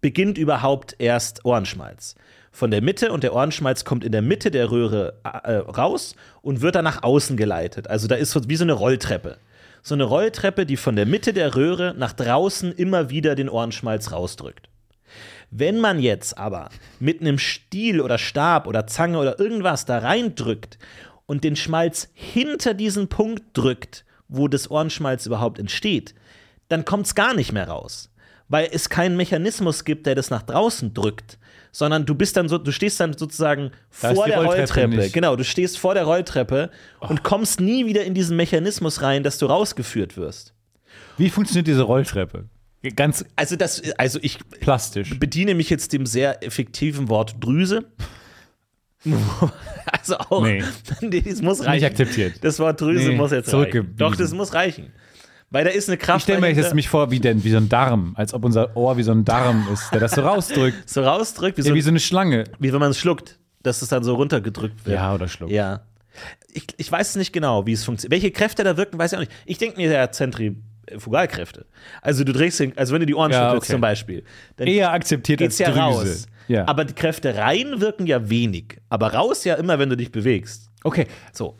beginnt überhaupt erst Ohrenschmalz. Von der Mitte und der Ohrenschmalz kommt in der Mitte der Röhre äh, raus und wird dann nach außen geleitet. Also da ist so wie so eine Rolltreppe. So eine Rolltreppe, die von der Mitte der Röhre nach draußen immer wieder den Ohrenschmalz rausdrückt. Wenn man jetzt aber mit einem Stiel oder Stab oder Zange oder irgendwas da reindrückt und den Schmalz hinter diesen Punkt drückt, wo das Ohrenschmalz überhaupt entsteht, dann kommt es gar nicht mehr raus. Weil es keinen Mechanismus gibt, der das nach draußen drückt, sondern du bist dann so, du stehst dann sozusagen Da vor der Rolltreppe nicht. Genau, du stehst vor der Rolltreppe und kommst nie wieder in diesen Mechanismus rein, dass du rausgeführt wirst. Wie funktioniert diese Rolltreppe? Ganz Also das, also ich plastisch. bediene mich jetzt dem sehr effektiven Wort Drüse. *laughs* Also auch. Nee. *laughs* das muss reichen. akzeptiert. Das Wort Drüse Nee, muss jetzt reichen. Doch, das muss reichen. Weil da ist eine Kraft. Ich stelle mir jetzt mich vor, wie, denn, wie so ein Darm, als ob unser Ohr wie so ein Darm ist, der das so rausdrückt. *laughs* so rausdrückt, wie, so, Ja, wie so eine Schlange. wie wenn man es schluckt, dass es dann so runtergedrückt wird. Ja, oder schluckt. Ja. Ich, ich weiß nicht genau, wie es funktioniert. Welche Kräfte da wirken, weiß ich auch nicht. Ich denke mir ja Zentrifugalkräfte. Also du drehst den, also wenn du die Ohren Ja, schüttelst okay. zum Beispiel, dann Eher akzeptiert geht's als ja Drüse. raus. Ja. Aber die Kräfte rein wirken ja wenig. Aber raus ja immer, wenn du dich bewegst. Okay, So.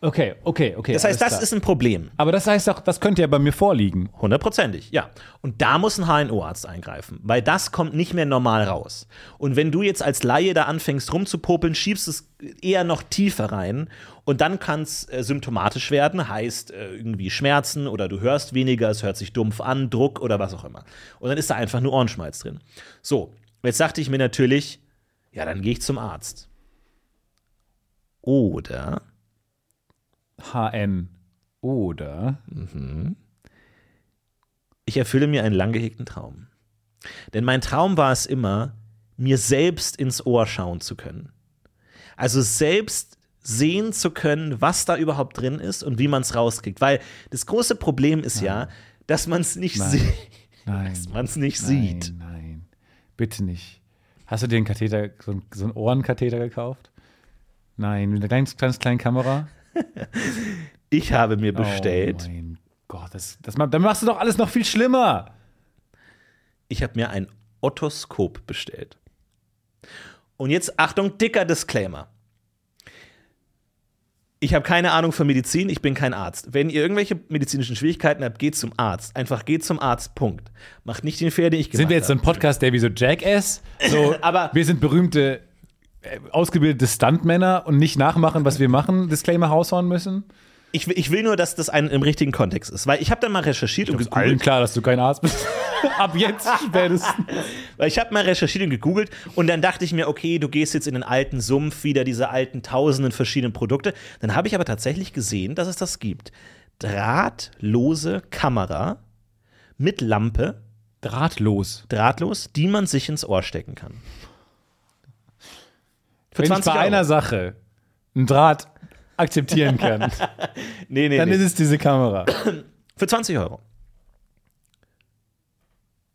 okay, okay, okay. Das heißt, das klar. ist ein Problem. Aber das heißt auch, das könnte ja bei mir vorliegen. Hundertprozentig, ja. Und da muss ein HNO-Arzt eingreifen, weil das kommt nicht mehr normal raus. Und wenn du jetzt als Laie da anfängst rumzupopeln, schiebst es eher noch tiefer rein und dann kann es äh, symptomatisch werden, heißt äh, irgendwie Schmerzen oder du hörst weniger, es hört sich dumpf an, Druck oder was auch immer. Und dann ist da einfach nur Ohrenschmalz drin. So, jetzt dachte ich mir natürlich, ja, dann gehe ich zum Arzt. Oder HN. Oder. ich erfülle mir einen lang gehegten Traum. Denn mein Traum war es immer, mir selbst ins Ohr schauen zu können. Also selbst sehen zu können, was da überhaupt drin ist und wie man es rauskriegt. Weil das große Problem ist ja, dass man es nicht Nein. sieht. *laughs* Nein. Dass man es nicht nein, sieht. Nein, bitte nicht. Hast du dir einen Katheter, so, einen- so einen Ohrenkatheter gekauft? Nein, mit einer ganz, ganz kleinen Kamera? *laughs* Ich habe mir bestellt, Oh mein Gott, das, das, dann machst du doch alles noch viel schlimmer. ich habe mir ein Otoskop bestellt. Und jetzt Achtung, dicker Disclaimer. Ich habe keine Ahnung von Medizin, ich bin kein Arzt. Wenn ihr irgendwelche medizinischen Schwierigkeiten habt, geht zum Arzt. Einfach geht zum Arzt, Punkt. Macht nicht den Fehler, den ich gemacht Sind wir jetzt so ein Podcast, der wie so Jackass? So, *laughs* Aber- wir sind berühmte, ausgebildete Stuntmänner und nicht nachmachen, was wir machen, Disclaimer raushauen müssen? Ich, will- ich will nur, dass das ein, im richtigen Kontext ist. Weil ich habe dann mal recherchiert und Ist allen gegoogelt. klar, dass du kein Arzt bist. *laughs* Ab jetzt spätestens. *laughs* Weil ich habe mal recherchiert und gegoogelt und dann dachte ich mir, okay, du gehst jetzt in den alten Sumpf, wieder diese alten tausenden verschiedenen Produkte. Dann habe ich aber tatsächlich gesehen, dass es das gibt. Drahtlose Kamera mit Lampe, Drahtlos. drahtlos, die man sich ins Ohr stecken kann. Für Wenn ich 20 bei Euro. einer Sache einen Draht akzeptieren kann, *laughs* nee, nee, dann nee. ist es diese Kamera. *clears throat* Für 20 Euro.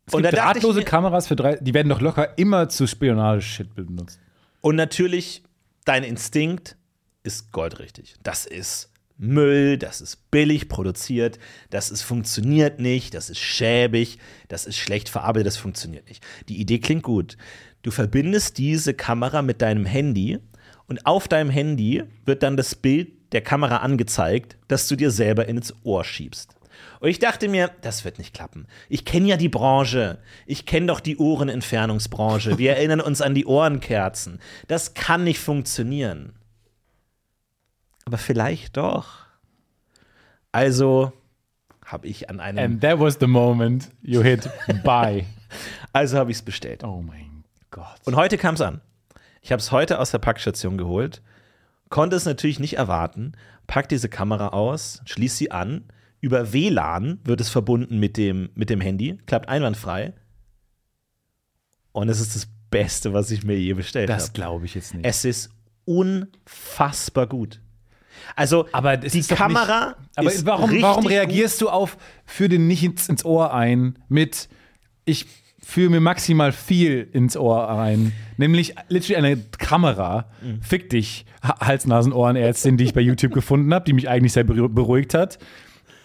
Es Und gibt ich drahtlose mir- Kameras für drei, die werden doch locker immer zu Spionage-Shit benutzt. Und natürlich, dein Instinkt ist goldrichtig. Das ist Müll, das ist billig produziert, das ist funktioniert nicht, das ist schäbig, das ist schlecht verarbeitet, das funktioniert nicht. Die Idee klingt gut. Du verbindest diese Kamera mit deinem Handy und auf deinem Handy wird dann das Bild der Kamera angezeigt, das du dir selber ins Ohr schiebst. Und ich dachte mir, das wird nicht klappen. Ich kenne ja die Branche. Ich kenne doch die Ohrenentfernungsbranche. Wir erinnern uns an die Ohrenkerzen. Das kann nicht funktionieren. Aber vielleicht doch. Also habe ich an einem, And that was the moment you hit buy. *laughs* also habe ich es bestellt. Oh mein Gott. Und heute kam es an. Ich habe es heute aus der Packstation geholt, konnte es natürlich nicht erwarten, pack diese Kamera aus, schließ sie an. Über WLAN wird es verbunden mit dem, mit dem Handy, klappt einwandfrei. Und es ist das Beste, was ich mir je bestellt das habe. glaube ich jetzt nicht. Es ist unfassbar gut. Also, aber das die Kamera. Nicht, aber ist warum, warum gut. reagierst du auf für den nicht ins, ins Ohr ein mit ich fühle mir maximal viel ins Ohr ein, nämlich literally eine Kamera. Mhm. Fick dich, Ha- Hals-Nasen-Ohrenärztin, die ich bei YouTube gefunden habe, die mich eigentlich sehr beru- beruhigt hat.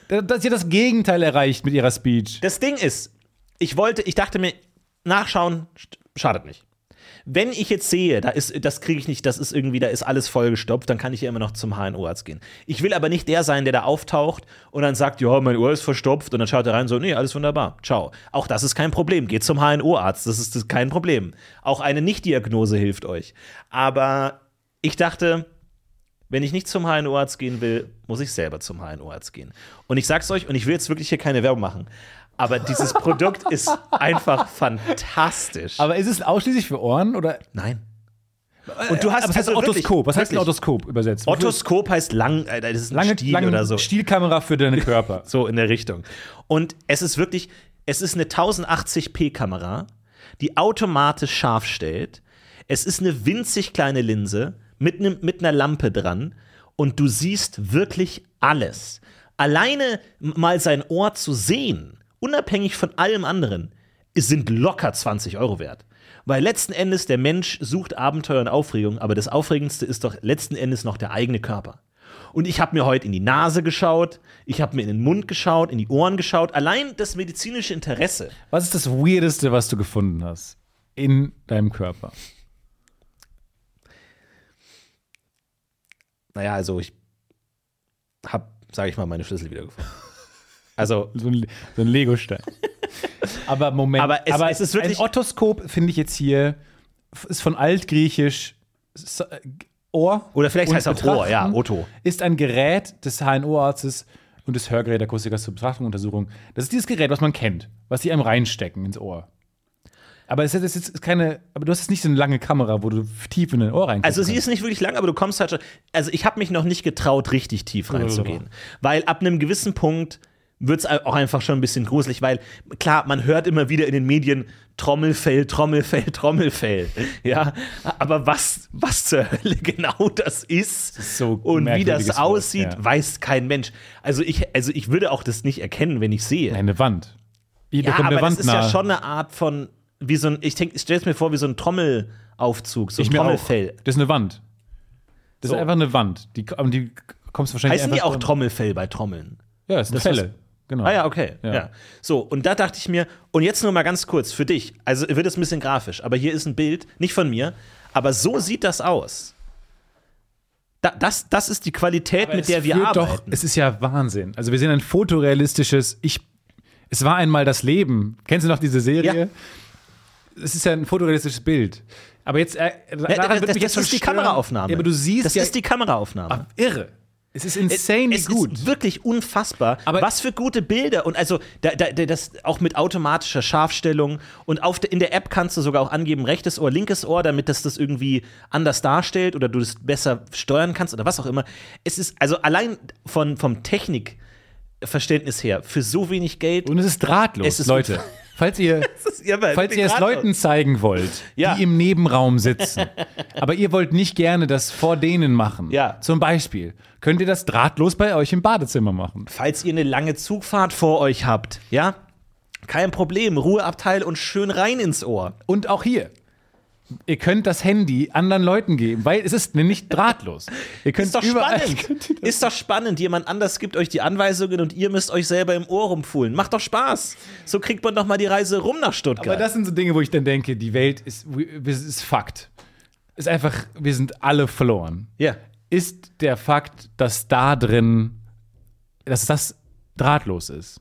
Da- Dass ihr das Gegenteil erreicht mit ihrer Speech. Das Ding ist, ich wollte, ich dachte mir, nachschauen schadet nicht. Wenn ich jetzt sehe, da ist, das kriege ich nicht, das ist irgendwie, da ist alles vollgestopft, dann kann ich ja immer noch zum HNO-Arzt gehen. Ich will aber nicht der sein, der da auftaucht und dann sagt, ja, mein Ohr ist verstopft und dann schaut er rein so, nee, alles wunderbar, ciao. Auch das ist kein Problem, geht zum HNO-Arzt, das ist kein Problem. Auch eine Nicht-Diagnose hilft euch. Aber ich dachte, wenn ich nicht zum HNO-Arzt gehen will, muss ich selber zum HNO-Arzt gehen. Und ich sag's euch, und ich will jetzt wirklich hier keine Werbung machen, aber dieses Produkt ist einfach fantastisch. Aber ist es ausschließlich für Ohren oder? Nein. Und du hast Aber was heißt also Otoskop? Was heißt ein. Otoskop übersetzt? Otoskop heißt lang, äh, das ist ein lange, Stiel lange oder so. Stielkamera für deinen *laughs* Körper. So in der Richtung. Und es ist wirklich, es ist eine 1080p Kamera, die automatisch scharf stellt. Es ist eine winzig kleine Linse mit, nem, mit einer Lampe dran und du siehst wirklich alles. Alleine mal sein Ohr zu sehen, unabhängig von allem anderen, es sind locker 20 Euro wert. Weil letzten Endes der Mensch sucht Abenteuer und Aufregung, aber das Aufregendste ist doch letzten Endes noch der eigene Körper. Und ich habe mir heute in die Nase geschaut, ich habe mir in den Mund geschaut, in die Ohren geschaut. Allein das medizinische Interesse. Was ist das Weirdeste, was du gefunden hast in deinem Körper? Naja, also ich habe, sage ich mal, meine Schlüssel wiedergefunden. Also, So ein, so ein Legostein. *laughs* aber Moment, Aber es- es ist wirklich- ein Otoskop finde ich jetzt hier ist von altgriechisch äh, Ohr Oder vielleicht heißt es auch Ohr, ja, Otto. Ist ein Gerät des HNO-Arztes und des Hörgerätakustikers zur Betrachtung und Untersuchung. Das ist dieses Gerät, was man kennt, was sie einem reinstecken ins Ohr. Aber es ist, ist keine, aber du hast jetzt nicht so eine lange Kamera, wo du tief in dein Ohr rein Also sie ist nicht wirklich lang, aber du kommst halt schon. Also ich habe mich noch nicht getraut, richtig tief reinzugehen. Weil ab einem gewissen Punkt wird es auch einfach schon ein bisschen gruselig, weil klar, man hört immer wieder in den Medien Trommelfell, Trommelfell, *laughs* Trommelfell. Ja, aber was, was zur Hölle *laughs* genau das ist, ist so und wie das Wort, aussieht, ja. weiß kein Mensch. Also ich, also ich würde auch das nicht erkennen, wenn ich sehe. eine Wand. Hier Ja, aber Wand das ist ja nahe. schon eine Art von, wie so ein, ich, denk- ich stelle es mir vor, wie so ein Trommelaufzug, so ein Ich. Trommelfell. Das ist eine Wand. Das So. ist einfach eine Wand. Die, die kommst du wahrscheinlich Heißen die auch Trommelfell bei Trommeln? Ja, das sind Das Fälle. Genau. Ah ja, okay. Ja. Ja. So, und da dachte ich mir, und jetzt nur mal ganz kurz für dich. Also wird es ein bisschen grafisch, aber hier ist ein Bild, nicht von mir, aber so sieht das aus. Da, das, das ist die Qualität, mit Es der wir arbeiten. Doch, es ist ja Wahnsinn. Also wir sehen ein fotorealistisches, ich, es war einmal das Leben. Kennst du noch diese Serie? Es ist ja ein fotorealistisches Bild. Aber jetzt, äh, Ja, das, jetzt das ist die stören. Kameraaufnahme. Ja, aber du siehst das ja, ist die Kameraaufnahme. irre. Es ist insanely es gut. ist wirklich unfassbar. Aber- was für gute Bilder und also da, da, da, das auch mit automatischer Scharfstellung und auf in der App kannst du sogar auch angeben rechtes Ohr, linkes Ohr, damit das das irgendwie anders darstellt oder du das besser steuern kannst oder was auch immer. Es ist also allein von vom Technikverständnis her für so wenig Geld. Und es ist drahtlos, Es ist Leute. Falls ihr, *laughs* falls ihr es. Leuten zeigen wollt, Ja. die im Nebenraum sitzen, *laughs* aber ihr wollt nicht gerne das vor denen machen, Ja. zum Beispiel, könnt ihr das drahtlos bei euch im Badezimmer machen. falls ihr eine lange Zugfahrt vor euch habt, ja, kein Problem, Ruheabteil und schön rein ins Ohr. Und auch hier. Ihr könnt das Handy anderen Leuten geben, weil es ist nämlich drahtlos. Ihr könnt Ist doch überall- spannend. *laughs* Ist doch spannend. Jemand anders gibt euch die Anweisungen und ihr müsst euch selber im Ohr rumfuhlen. Macht doch Spaß. So kriegt man doch mal die Reise rum nach Stuttgart. Aber das sind so Dinge, wo ich dann denke, die Welt ist, ist Fakt. Ist einfach, wir sind alle verloren. ja. Ist der Fakt, dass da drin, dass das drahtlos ist.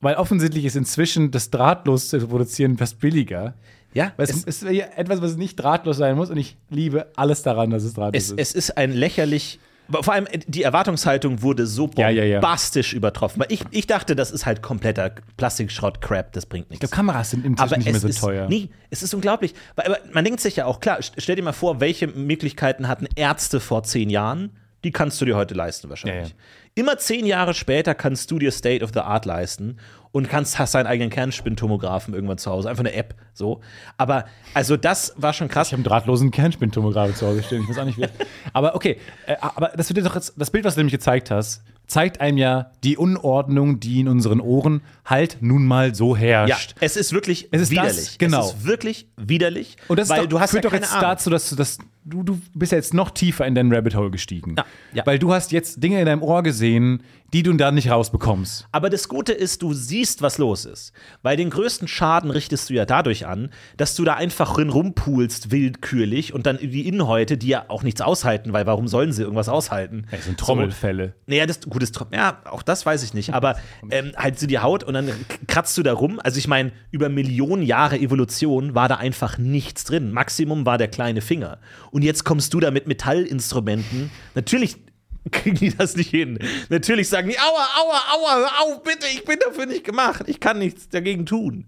Weil offensichtlich ist inzwischen das drahtlos zu produzieren fast billiger. Ja, Weil es, es, ist ja etwas, was nicht drahtlos sein muss und ich liebe alles daran, dass es drahtlos es, ist. es ist ein lächerlich. Vor allem die Erwartungshaltung wurde so Ja, ja, ja. bombastisch übertroffen. Ich, ich dachte, das ist halt kompletter Plastikschrott-Crap, das bringt nichts. Ich glaube, Kameras sind inzwischen aber nicht mehr so ist, teuer. Nee, es ist unglaublich. Aber man denkt sich ja auch, klar, st- stell dir mal vor, welche Möglichkeiten hatten Ärzte vor zehn Jahren? Die kannst du dir heute leisten, wahrscheinlich. Ja, ja. Immer zehn Jahre später kannst du dir State of the Art leisten und kannst, hast deinen eigenen Kernspintomographen irgendwann zu Hause. Einfach eine App, so. Aber, also, das war schon krass. Ich habe einen drahtlosen Kernspintomograph zu Hause stehen. Ich weiß auch nicht, wie. *laughs* aber okay, äh, aber das wird dir doch jetzt, das Bild, was du nämlich gezeigt hast, zeigt einem ja die Unordnung, die in unseren Ohren halt nun mal so Ja, herrscht. es ist wirklich Es ist das, widerlich. genau. Es ist wirklich widerlich, Und das weil doch, du hast führt ja doch jetzt Ahnung. dazu, dass du das, du, du bist jetzt noch tiefer in dein Rabbit Hole gestiegen. Ja, ja. Weil du hast jetzt Dinge in deinem Ohr gesehen, die du da nicht rausbekommst. Aber das Gute ist, du siehst, was los ist. Weil den größten Schaden richtest du ja dadurch an, dass du da einfach drin rumpulst, willkürlich, und dann die Innenhäute, die ja auch nichts aushalten, weil warum sollen sie irgendwas aushalten? Das sind Trommelfälle. Naja, das gutes Tro- Ja, auch das weiß ich nicht. Aber ähm, halt so die Haut und dann kratzt du da rum. Also ich meine, über Millionen Jahre Evolution war da einfach nichts drin. Maximum war der kleine Finger. Und jetzt kommst du da mit Metallinstrumenten. Natürlich *laughs* kriegen die das nicht hin. Natürlich sagen die, aua, aua, aua, hör auf, bitte, ich bin dafür nicht gemacht. Ich kann nichts dagegen tun.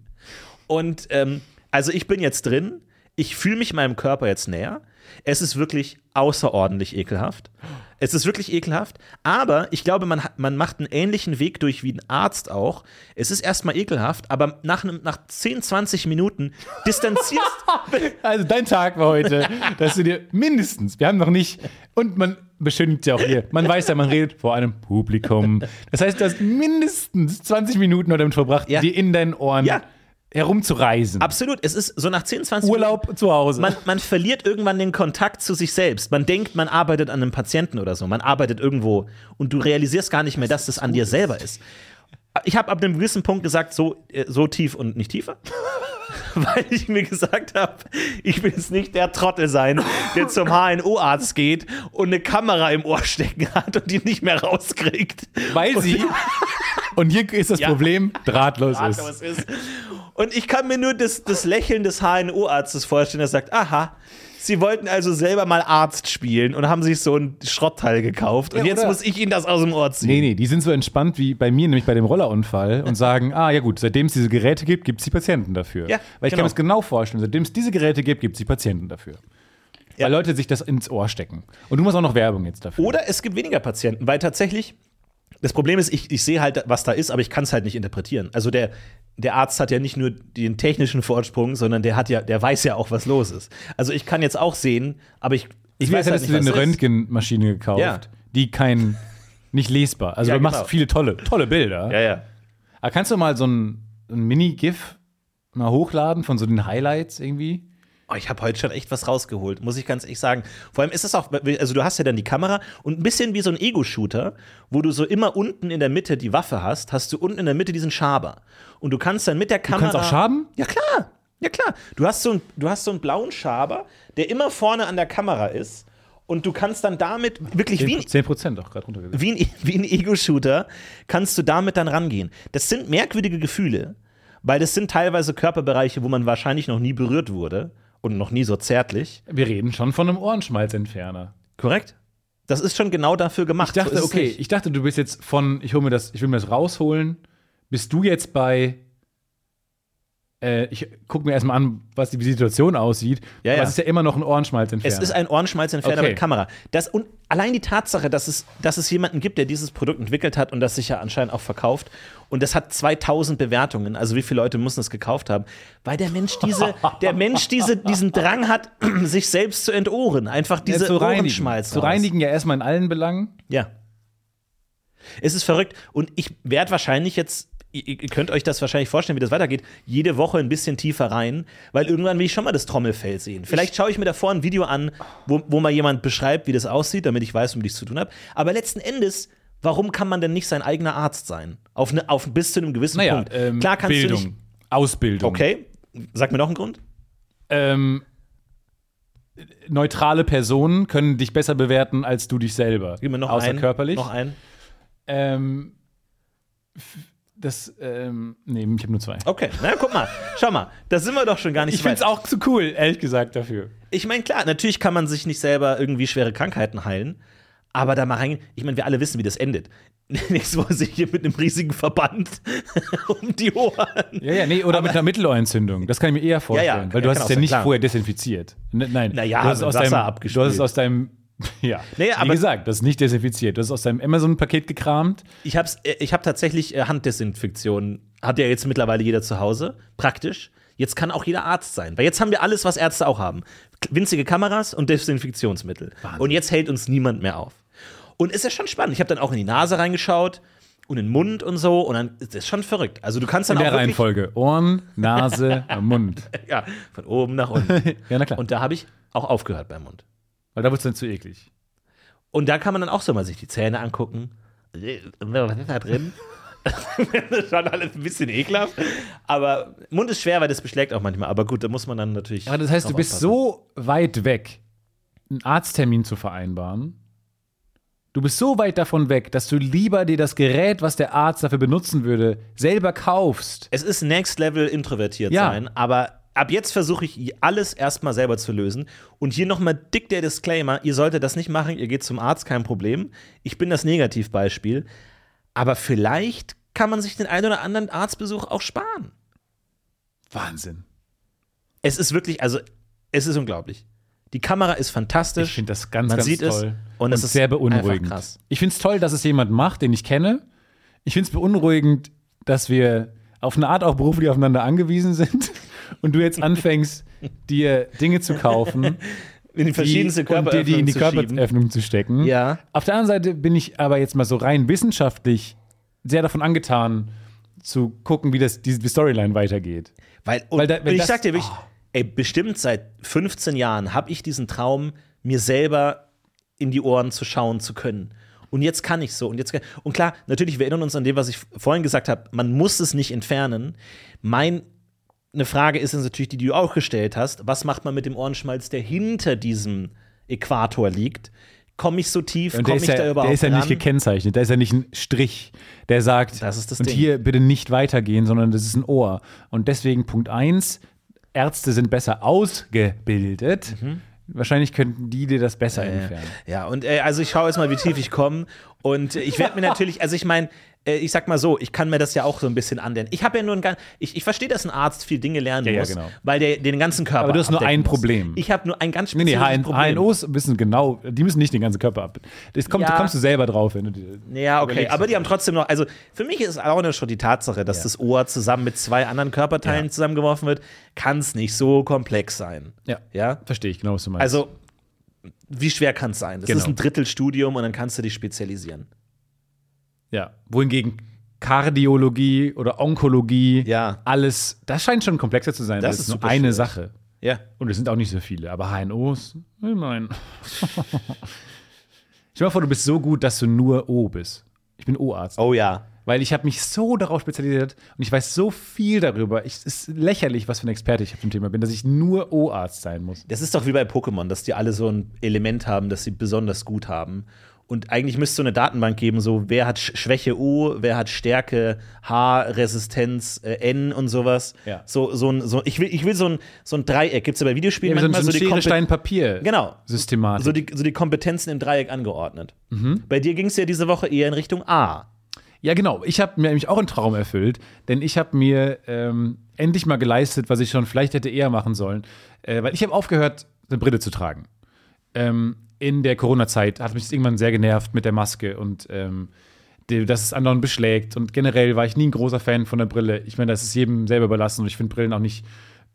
Und ähm, also ich bin jetzt drin. ich fühle mich meinem Körper jetzt näher. Es ist wirklich außerordentlich ekelhaft. Es ist wirklich ekelhaft, aber ich glaube, man, man macht einen ähnlichen Weg durch wie ein Arzt auch. Es ist erstmal ekelhaft, aber nach, nach 10, 20 Minuten *laughs* distanzierst Also dein Tag war heute, dass du dir mindestens, wir haben noch nicht, und man beschönigt ja auch hier, man weiß ja, man redet vor einem Publikum. Das heißt, du hast mindestens 20 Minuten damit verbracht, Ja. dir in deinen Ohren Ja. Herumzureisen. Absolut, es ist so nach 10, 20 Urlaub zu Hause. Man, man verliert irgendwann den Kontakt zu sich selbst. Man denkt, man arbeitet an einem Patienten oder so. Man arbeitet irgendwo und du realisierst gar nicht mehr, dass das an dir selber ist. Ich habe ab einem gewissen Punkt gesagt, so, äh, so tief und nicht tiefer. *laughs* Weil ich mir gesagt habe, ich will jetzt nicht der Trottel sein, der zum *laughs* HNO-Arzt geht und eine Kamera im Ohr stecken hat und die nicht mehr rauskriegt. weil sie, und *laughs* hier ist das Ja. Problem, drahtlos was ist. ist. Und ich kann mir nur das, das Lächeln des HNO-Arztes vorstellen, der sagt, aha, Sie wollten also selber mal Arzt spielen und haben sich so ein Schrottteil gekauft und Ja, jetzt oder- muss ich Ihnen das aus dem Ohr ziehen. Nee, nee, die sind so entspannt wie bei mir, nämlich bei dem Rollerunfall und *laughs* sagen, ah ja gut, seitdem es diese Geräte gibt, gibt es die Patienten dafür. Ja, Weil ich genau. kann mir das genau vorstellen, seitdem es diese Geräte gibt, gibt es die Patienten dafür. Ja. Weil Leute sich das ins Ohr stecken. Und du machst auch noch Werbung jetzt dafür. Oder es gibt weniger Patienten, weil tatsächlich das Problem ist, ich, ich sehe halt, was da ist, aber ich kann es halt nicht interpretieren. Also der, der Arzt hat ja nicht nur den technischen Vorsprung, sondern der hat ja, der weiß ja auch, was los ist. Also ich kann jetzt auch sehen, aber ich, ich Ich weiß, weiß halt hättest nicht, du dir eine. Röntgenmaschine gekauft, Ja. die kein, nicht lesbar. Also Ja, du machst genau. viele tolle, tolle Bilder. Ja, ja. Aber kannst du mal so ein, ein Mini-GIF mal hochladen von so den Highlights irgendwie? Oh, ich habe heute schon echt was rausgeholt, muss ich ganz ehrlich sagen. Vor allem ist es auch, also du hast ja dann die Kamera und ein bisschen wie so ein Ego-Shooter, wo du so immer unten in der Mitte die Waffe hast, hast du unten in der Mitte diesen Schaber. Und du kannst dann mit der Kamera. kannst auch schaben? Ja, klar. Ja, klar. Du hast, so ein, du hast so einen blauen Schaber, der immer vorne an der Kamera ist. Und du kannst dann damit wirklich wie ein 10 Prozent auch gerade runtergesetzt. wie ein, *laughs* wie ein Ego-Shooter kannst du damit dann rangehen. Das sind merkwürdige Gefühle, weil das sind teilweise Körperbereiche, wo man wahrscheinlich noch nie berührt wurde und noch nie so zärtlich. Wir reden schon von einem Ohrenschmalzentferner. Korrekt? Das ist schon genau dafür gemacht. Ich dachte, So okay, ich dachte, du bist jetzt von, ich hol mir das, ich will mir das rausholen. Bist du jetzt bei, äh, ich gucke mir erstmal an, was die Situation aussieht. Ja, Aber ja. es ist ja immer noch ein Ohrenschmalzentferner. Es ist ein Ohrenschmalzentferner Okay. mit Kamera. Das, und allein die Tatsache, dass es, dass es jemanden gibt, der dieses Produkt entwickelt hat und das sich ja anscheinend auch verkauft. Und das hat 2000 Bewertungen. Also wie viele Leute müssen es gekauft haben? Weil der Mensch, diese, *laughs* der Mensch diese, diesen Drang hat, *clears throat* sich selbst zu entohren. Einfach diese ja, zu. Ohrenschmalz. Zu reinigen ja erstmal in allen Belangen. Ja. Es ist verrückt. Und ich werde wahrscheinlich jetzt, ihr, ihr könnt euch das wahrscheinlich vorstellen, wie das weitergeht, jede Woche ein bisschen tiefer rein, weil irgendwann will ich schon mal das Trommelfell sehen. Vielleicht schaue ich mir davor ein Video an, wo, wo mal jemand beschreibt, wie das aussieht, damit ich weiß, womit ich es zu tun habe. Aber letzten Endes, warum kann man denn nicht sein eigener Arzt sein? Auf, ne, auf bis zu einem gewissen Naja, Punkt. ähm, Klar kannst Bildung, du nicht. Ausbildung. Okay, sag mir noch einen Grund. Ähm, neutrale Personen können dich besser bewerten als du dich selber. Gib mir noch Außer einen. körperlich. Noch einen. Ähm, das, ähm, nee, ich habe nur zwei. Okay, na guck mal, schau mal, da sind wir doch schon gar nicht Ich so finde es auch zu cool, ehrlich gesagt, dafür. Ich meine, klar, natürlich kann man sich nicht selber irgendwie schwere Krankheiten heilen, aber da mal rein, ich meine, wir alle wissen, wie das endet. *laughs* Nächstes Mal sich hier mit einem riesigen Verband *laughs* um die Ohren. Ja, ja, nee, oder mit einer Mittelohrentzündung. Das kann ich mir eher vorstellen, Ja, ja, weil du ja, hast es ja nicht klar. vorher desinfiziert. N nein, Na ja, du hast es mit aus Wasser deinem, abgespült. Du hast es aus deinem, *laughs* ja, Nee, wie aber- gesagt, das ist nicht desinfiziert. Du hast es aus deinem Amazon-Paket gekramt. Ich habe ich hab tatsächlich äh, Handdesinfektion, hat ja jetzt mittlerweile jeder zu Hause, praktisch. Jetzt kann auch jeder Arzt sein, weil jetzt haben wir alles, was Ärzte auch haben. Winzige Kameras und Desinfektionsmittel. Und jetzt hält uns niemand mehr auf. Und ist ja schon spannend. Ich habe dann auch in die Nase reingeschaut und in den Mund und so und dann ist das schon verrückt. Also du kannst dann In der auch wirklich, Reihenfolge. Ohren, Nase, *laughs* Mund. Ja, von oben nach unten. *laughs* Ja, na klar. Und da habe ich auch aufgehört beim Mund. Weil da wird es dann zu eklig. Und da kann man dann auch so mal sich die Zähne angucken. Was ist da drin? *laughs* das ist schon alles ein bisschen ekelhaft. Aber Mund ist schwer, weil das beschlägt auch manchmal. Aber gut, da muss man dann natürlich. Aber das heißt, du bist aufpassen. so weit weg, einen Arzttermin zu vereinbaren. Du bist so weit davon weg, dass du lieber dir das Gerät, was der Arzt dafür benutzen würde, selber kaufst. Es ist Next Level introvertiert Ja. sein, aber ab jetzt versuche ich alles erstmal selber zu lösen. Und hier nochmal dick der Disclaimer: Ihr solltet das nicht machen, ihr geht zum Arzt, kein Problem. Ich bin das Negativbeispiel. Aber vielleicht kann man sich den einen oder anderen Arztbesuch auch sparen. Wahnsinn. Es ist wirklich, also Es ist unglaublich. Die Kamera ist fantastisch. Ich finde das ganz, Man ganz sieht es toll. und es ist sehr beunruhigend. krass. Ich finde es toll, dass es jemand macht, den ich kenne. Ich finde es beunruhigend, dass wir auf eine Art auch beruflich aufeinander angewiesen sind und du jetzt anfängst, dir Dinge zu kaufen, *laughs* in die verschiedenste die, und dir die in die. Körperöffnung zu stecken. Ja. Auf der anderen Seite bin ich aber jetzt mal so rein wissenschaftlich sehr davon angetan, zu gucken, wie das die, Storyline weitergeht. Weil, und, Weil da- ich das- sag dir wirklich, ey, bestimmt seit 15 Jahren habe ich diesen Traum, mir selber in die Ohren zu schauen zu können. Und jetzt kann ich so. Und jetzt kann, und klar, natürlich, wir erinnern uns an dem, was ich vorhin gesagt habe, man muss es nicht entfernen. Mein eine Frage ist jetzt natürlich die, die du auch gestellt hast. Was macht man mit dem Ohrenschmalz, der hinter diesem Äquator liegt? Komme ich so tief? Komme ich da ja, überhaupt der ist ja nicht ran? gekennzeichnet, da ist ja nicht ein Strich, der sagt, Das ist das und Ding. hier bitte nicht weitergehen, sondern das ist ein Ohr. Und deswegen Punkt 1, Ärzte sind besser ausgebildet. Wahrscheinlich könnten die dir das besser entfernen. Ja, und äh, also ich schaue jetzt mal, wie tief ich komme. Und äh, ich werde mir *laughs* natürlich, also ich meine, äh, ich sag mal so, ich kann mir das ja auch so ein bisschen anlernen. Ich habe ja nur ein ganz, ich, ich verstehe, dass ein Arzt viel Dinge lernen Ja, ja, muss, genau. weil der den ganzen Körper Aber du hast nur ein muss. Problem. Ich habe nur ein ganz Nee, nee, spezifisches HN Problem. HNOs wissen genau, die müssen nicht den ganzen Körper ab. Das kommt, Ja. kommst du selber drauf, wenn du dir Ja, okay, aber die haben trotzdem noch, also für mich ist auch noch schon die Tatsache, dass das Ohr zusammen mit zwei anderen Körperteilen zusammengeworfen wird, kann es nicht so komplex sein. Ja, Ja? verstehe ich genau, was du meinst. Also, wie schwer kann es sein? Das Genau. ist ein Drittelstudium und dann kannst du dich spezialisieren. Ja. Wohingegen Kardiologie oder Onkologie, Ja. alles, das scheint schon komplexer zu sein. Das Das, ist nur eine schwierig. Sache. Ja. Und es sind auch nicht so viele, aber HNOs, ich meine. *laughs* Stell dir vor, du bist so gut, dass du nur O bist. Ich bin O-Arzt. Oh ja. Weil ich habe mich so darauf spezialisiert und ich weiß so viel darüber. Ich, es ist lächerlich, was für ein Experte ich auf dem Thema bin, dass ich nur O-Arzt sein muss. Das ist doch wie bei Pokémon, dass die alle so ein Element haben, das sie besonders gut haben. Und eigentlich müsste es so eine Datenbank geben, so wer hat Sch- Schwäche U, wer hat Stärke H, Resistenz äh, N und sowas. Ja. So, so ein, so, ich will, ich will so ein, so ein Dreieck. Gibt es ja bei Videospielen Ja, manchmal so ein so die Kompe- Stein, Papier. Genau. Systematik. So die, so die Kompetenzen im Dreieck angeordnet. Mhm. Bei dir ging es ja diese Woche eher in Richtung A. Ja, genau. Ich habe mir nämlich auch einen Traum erfüllt, denn ich habe mir ähm, endlich mal geleistet, was ich schon vielleicht hätte eher machen sollen. Äh, weil ich habe aufgehört, eine Brille zu tragen. Ähm, in der Corona-Zeit hat mich das irgendwann sehr genervt mit der Maske und ähm, dass es anderen beschlägt. Und generell war ich nie ein großer Fan von der Brille. Ich meine, das ist jedem selber überlassen und ich finde Brillen auch nicht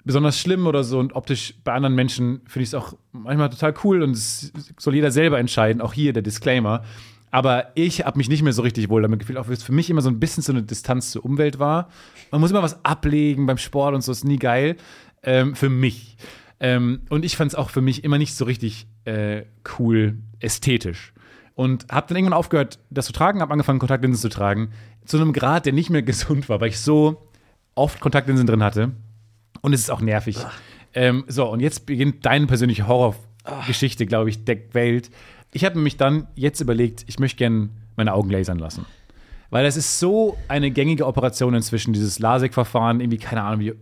besonders schlimm oder so. Und optisch bei anderen Menschen finde ich es auch manchmal total cool und es soll jeder selber entscheiden. Auch hier der Disclaimer. Aber ich habe mich nicht mehr so richtig wohl damit gefühlt, auch wenn es für mich immer so ein bisschen so eine Distanz zur Umwelt war. Man muss immer was ablegen beim Sport und so, ist nie geil. Ähm, für mich. Ähm, und ich fand es auch für mich immer nicht so richtig äh, cool ästhetisch. Und habe dann irgendwann aufgehört, das zu tragen, habe angefangen, Kontaktlinsen zu tragen. Zu einem Grad, der nicht mehr *laughs* gesund war, weil ich so oft Kontaktlinsen drin hatte. Und es ist auch nervig. Ähm, so, und jetzt beginnt deine persönliche Horrorgeschichte, glaube ich, der Welt. Ich habe mich dann jetzt überlegt, ich möchte gerne meine Augen lasern lassen. Weil das ist so eine gängige Operation inzwischen, dieses LASIK-Verfahren, irgendwie, keine Ahnung, wie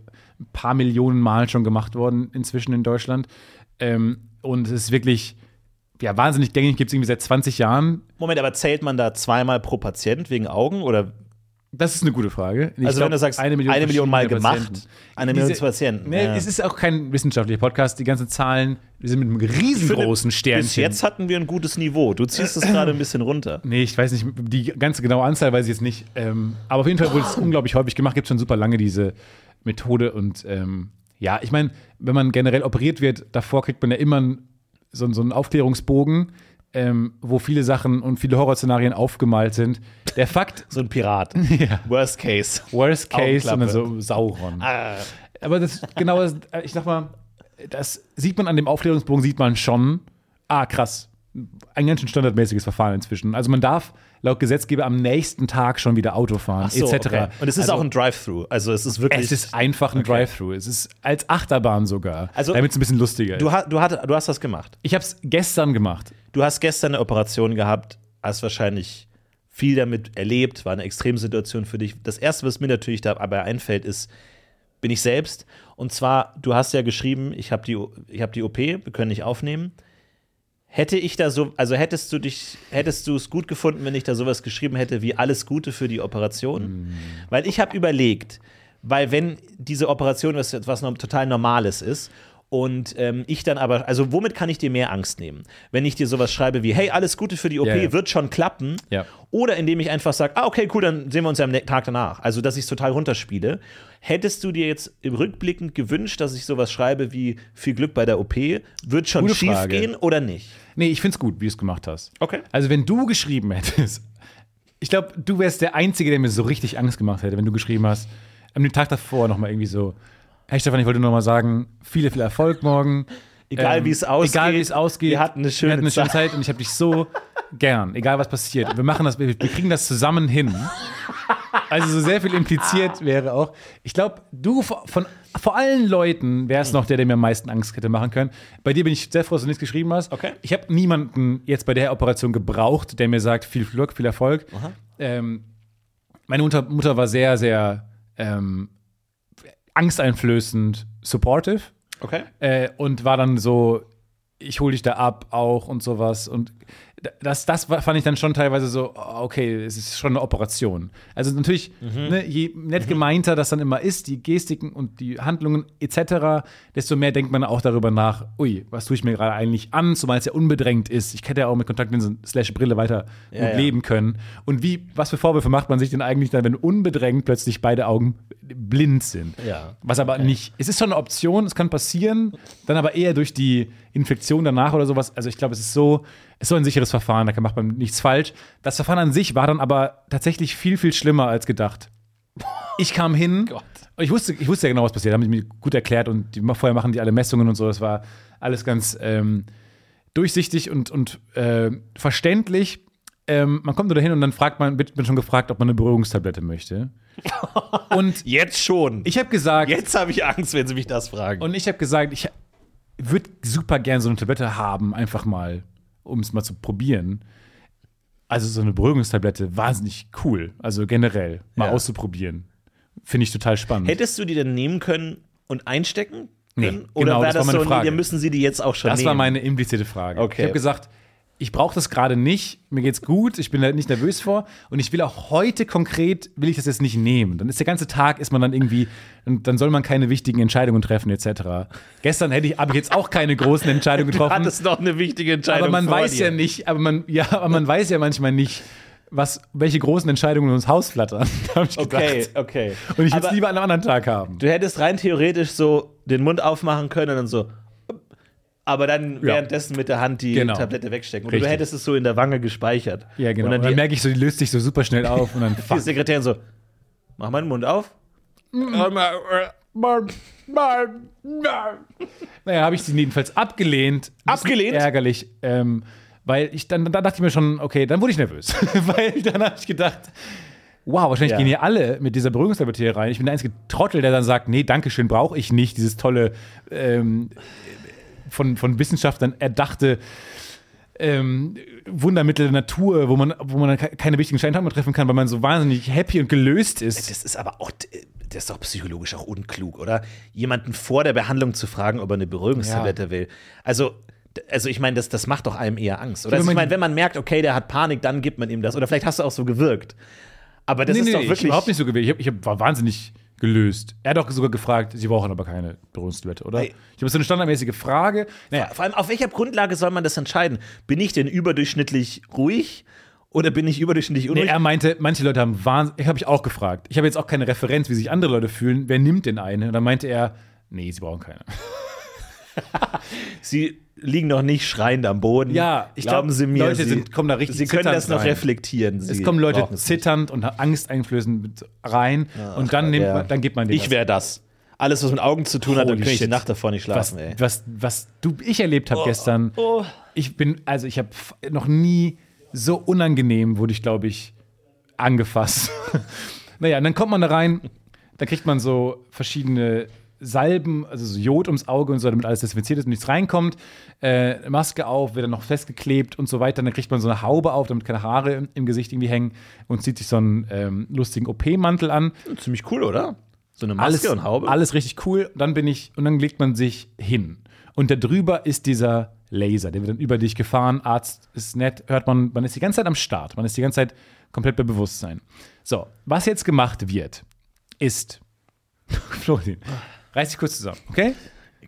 ein paar Millionen Mal schon gemacht worden inzwischen in Deutschland. Ähm, und es ist wirklich, ja, wahnsinnig gängig, gibt es irgendwie seit 20 Jahren. Moment, aber zählt man da zweimal pro Patient wegen Augen? Oder Das ist eine gute Frage. Ich also glaub, wenn du sagst, eine Million, Mal verschiedene gemacht, Patienten. eine Million Diese- Patienten. Nee, ja. es ist auch kein wissenschaftlicher Podcast. Die ganzen Zahlen, die sind mit einem riesengroßen Sternchen. Bis jetzt hatten wir ein gutes Niveau. Du ziehst es gerade ein bisschen runter. Nee, ich weiß nicht, die ganze genaue Anzahl weiß ich jetzt nicht. Ähm, aber auf jeden Fall wurde es unglaublich häufig gemacht. Gibt schon super lange diese Methode. Und ähm, ja, ich meine, wenn man generell operiert wird, davor kriegt man ja immer einen- so, so einen Aufklärungsbogen, ähm, wo viele Sachen und viele Horrorszenarien aufgemalt sind. Der Fakt, *laughs* So ein Pirat. *laughs* ja, Worst case. Worst Case und dann so Sauron. Ah. Aber das genau, das, ich sag mal, das sieht man an dem Aufklärungsbogen, sieht man schon, ah, krass, ein ganz schön standardmäßiges Verfahren inzwischen. Also man darf laut Gesetzgeber am nächsten Tag schon wieder Auto fahren, So, etc. okay. Und es ist also, auch ein Drive-Thru. Also es ist wirklich. es ist einfach ein Drive-Thru. Es ist als Achterbahn sogar, Also, damit es ein bisschen lustiger du, ist. ha, du, hat, du hast das gemacht. Ich habe es gestern gemacht. Du hast gestern eine Operation gehabt, hast wahrscheinlich viel damit erlebt, war eine Extremsituation für dich. Das erste, was mir natürlich dabei einfällt, ist, bin ich selbst. Und zwar, du hast ja geschrieben, ich habe die, ich hab die OP, wir können nicht aufnehmen. Hätte ich da so, also hättest du dich, hättest du es gut gefunden, wenn ich da sowas geschrieben hätte wie alles Gute für die Operation? Weil ich habe überlegt, weil wenn diese Operation was etwas no- total Normales ist Und ähm, ich dann aber, also womit kann ich dir mehr Angst nehmen? Wenn ich dir sowas schreibe wie, hey, alles Gute für die OP, Ja, ja. wird schon klappen. Ja. Oder indem ich einfach sage, ah, okay, cool, dann sehen wir uns ja am Tag danach. Also, dass ich es total runterspiele. Hättest du dir jetzt im Rückblickend gewünscht, dass ich sowas schreibe wie viel Glück bei der OP? Wird schon Gute schief Frage. gehen oder nicht? Nee, ich find's gut, wie du es gemacht hast. Okay. Also, wenn du geschrieben hättest, ich glaube, du wärst der Einzige, der mir so richtig Angst gemacht hätte, wenn du geschrieben hast, am Tag davor nochmal irgendwie so, hey Stefan, ich wollte nur mal sagen, viel, viel Erfolg morgen. Egal, Ähm, wie es ausgeht. Egal wie es ausgeht. Wir hatten eine schöne wir hatten eine schöne Zeit. Zeit und ich habe dich so gern, egal was passiert. Wir machen das, wir, wir kriegen das zusammen hin. Also so sehr viel impliziert wäre auch. Ich glaube, du von, von vor allen Leuten wärst noch der, der mir am meisten Angst hätte machen können. Bei dir bin ich sehr froh, dass du nichts geschrieben hast. Okay. Ich habe niemanden jetzt bei der Operation gebraucht, der mir sagt, viel Glück, viel Erfolg. Ähm, meine Mutter, Mutter war sehr, sehr ähm, angsteinflößend supportive Okay. äh, und war dann so, ich hole dich da ab auch und sowas. Und das, das fand ich dann schon teilweise so, okay, es ist schon eine Operation. Also natürlich, ne, je nett gemeinter das dann immer ist, die Gestiken und die Handlungen etc., desto mehr denkt man auch darüber nach, ui, was tue ich mir gerade eigentlich an, zumal es ja unbedrängt ist. Ich hätte ja auch mit Kontaktlinsen slash Brille weiter gut ja. leben können. Und wie, was für Vorwürfe macht man sich denn eigentlich dann, wenn unbedrängt plötzlich beide Augen blind sind? Ja. Was aber nicht, es ist schon eine Option, es kann passieren, dann aber eher durch die Infektion danach oder sowas. Also ich glaube, es ist so, es ist so ein sicheres Verfahren, da macht man nichts falsch. Das Verfahren an sich war dann aber tatsächlich viel, viel schlimmer als gedacht. Ich kam hin, *laughs* Gott. und ich wusste, ich wusste ja genau, was passiert, haben die mir gut erklärt und die, vorher machen die alle Messungen und so, das war alles ganz ähm, durchsichtig und, und äh, verständlich. Ähm, man kommt nur dahin und dann fragt man, wird man schon gefragt, ob man eine Beruhigungstablette möchte. *laughs* Und Jetzt schon. ich habe gesagt, Jetzt habe ich Angst, wenn sie mich das fragen. und ich habe gesagt, ich würde super gern so eine Tablette haben, einfach mal, um es mal zu probieren. Also so eine Beruhigungstablette, wahnsinnig cool. Also generell, mal Ja. auszuprobieren. Finde ich total spannend. Hättest du die denn nehmen können und einstecken Nee, können? Oder genau, wäre das war das, meine so, Frage. nee, müssen sie die jetzt auch schon das nehmen? war meine implizite Frage. Okay. Ich habe gesagt, ich brauche das gerade nicht, mir geht's gut, ich bin da nicht nervös vor und ich will auch heute konkret, will ich das jetzt nicht nehmen. Dann ist der ganze Tag, ist man dann irgendwie, dann, dann soll man keine wichtigen Entscheidungen treffen etc. Gestern hätte ich, habe ich jetzt auch keine großen Entscheidungen Du getroffen. hattest noch eine wichtige Entscheidung aber man weiß dir. ja nicht, aber man, ja, aber man weiß ja manchmal nicht, was, welche großen Entscheidungen uns Haus flattern. *laughs* Okay, okay. Und ich will es lieber an einem anderen Tag haben. Du hättest rein theoretisch so den Mund aufmachen können und dann so. Aber dann währenddessen mit der Hand die Genau. Tablette wegstecken. Oder du hättest es so in der Wange gespeichert. Ja, genau. Und Und dann dann, die, merke ich so, die löst sich so super schnell auf und dann *laughs* die fuck. Sekretärin so: Mach mal den Mund auf. *laughs* Naja, habe ich sie jedenfalls abgelehnt. Abgelehnt? Ärgerlich. Ähm, weil ich dann, da dachte ich mir schon, okay, dann wurde ich nervös. *laughs* weil dann habe ich gedacht, wow, wahrscheinlich Ja. gehen hier alle mit dieser Beruhigungstablette hier rein. Ich bin der einzige Trottel, der dann sagt, nee, Dankeschön, brauche ich nicht. Dieses tolle, ähm, von, von Wissenschaftlern erdachte ähm, Wundermittel der Natur, wo man, wo man keine wichtigen Entscheidungen treffen kann, weil man so wahnsinnig happy und gelöst ist. Das ist aber auch, das ist doch psychologisch auch unklug, oder? Jemanden vor der Behandlung zu fragen, ob er eine Beruhigungstablette will. Also, also ich meine, das, das macht doch einem eher Angst. Oder Ja, also ich meine, wenn man merkt, okay, der hat Panik, dann gibt man ihm das. Oder vielleicht hast du auch so gewirkt. Aber das nee, ist nee, doch nee, ich wirklich. überhaupt nicht so gewählt. Ich, hab, ich hab, war wahnsinnig gelöst. Er hat auch sogar gefragt, sie brauchen aber keine Beruhigungstablette, oder? Hey. Ich habe so eine standardmäßige Frage. Naja, Vor allem, auf welcher Grundlage soll man das entscheiden? Bin ich denn überdurchschnittlich ruhig oder bin ich überdurchschnittlich nee, unruhig? er meinte, manche Leute haben wahnsinnig, ich habe ich auch gefragt. Ich habe jetzt auch keine Referenz, wie sich andere Leute fühlen. Wer nimmt denn eine? Und dann meinte er, nee, sie brauchen keine. Sie liegen noch nicht schreiend am Boden. Ja, ich Glauben glaub, Sie mir, Leute Sie, sind- kommen da richtig Sie können das noch rein. reflektieren. Es Sie kommen Leute es zitternd und angsteinflößend rein und dann, nimmt Ja. man, dann gibt man dir Ich wäre das. Alles, was mit Augen zu tun hat, dann Holy könnte ich die. Nacht davor nicht was, schlafen, ey. was, was du, ich erlebt habe gestern. oh. Ich bin, also ich habe noch nie so unangenehm wurde ich, glaube ich, angefasst. *laughs* naja, und dann kommt man da rein, dann kriegt man so verschiedene Salben, also so Jod ums Auge und so, damit alles desinfiziert ist und nichts reinkommt. Äh, Maske auf, wird dann noch festgeklebt und so weiter. Dann kriegt man so eine Haube auf, damit keine Haare im, im Gesicht irgendwie hängen und zieht sich so einen ähm, lustigen OP-Mantel an. Ziemlich cool, oder? So eine Maske Alles, und Haube. alles richtig cool. Und dann bin ich, und dann legt man sich hin. Und da drüber ist dieser Laser, der wird dann über dich gefahren. Arzt ist nett, hört man, man ist die ganze Zeit am Start. Man ist die ganze Zeit komplett bei Bewusstsein. So, was jetzt gemacht wird, ist. *laughs* Florin, reiß dich kurz zusammen, okay?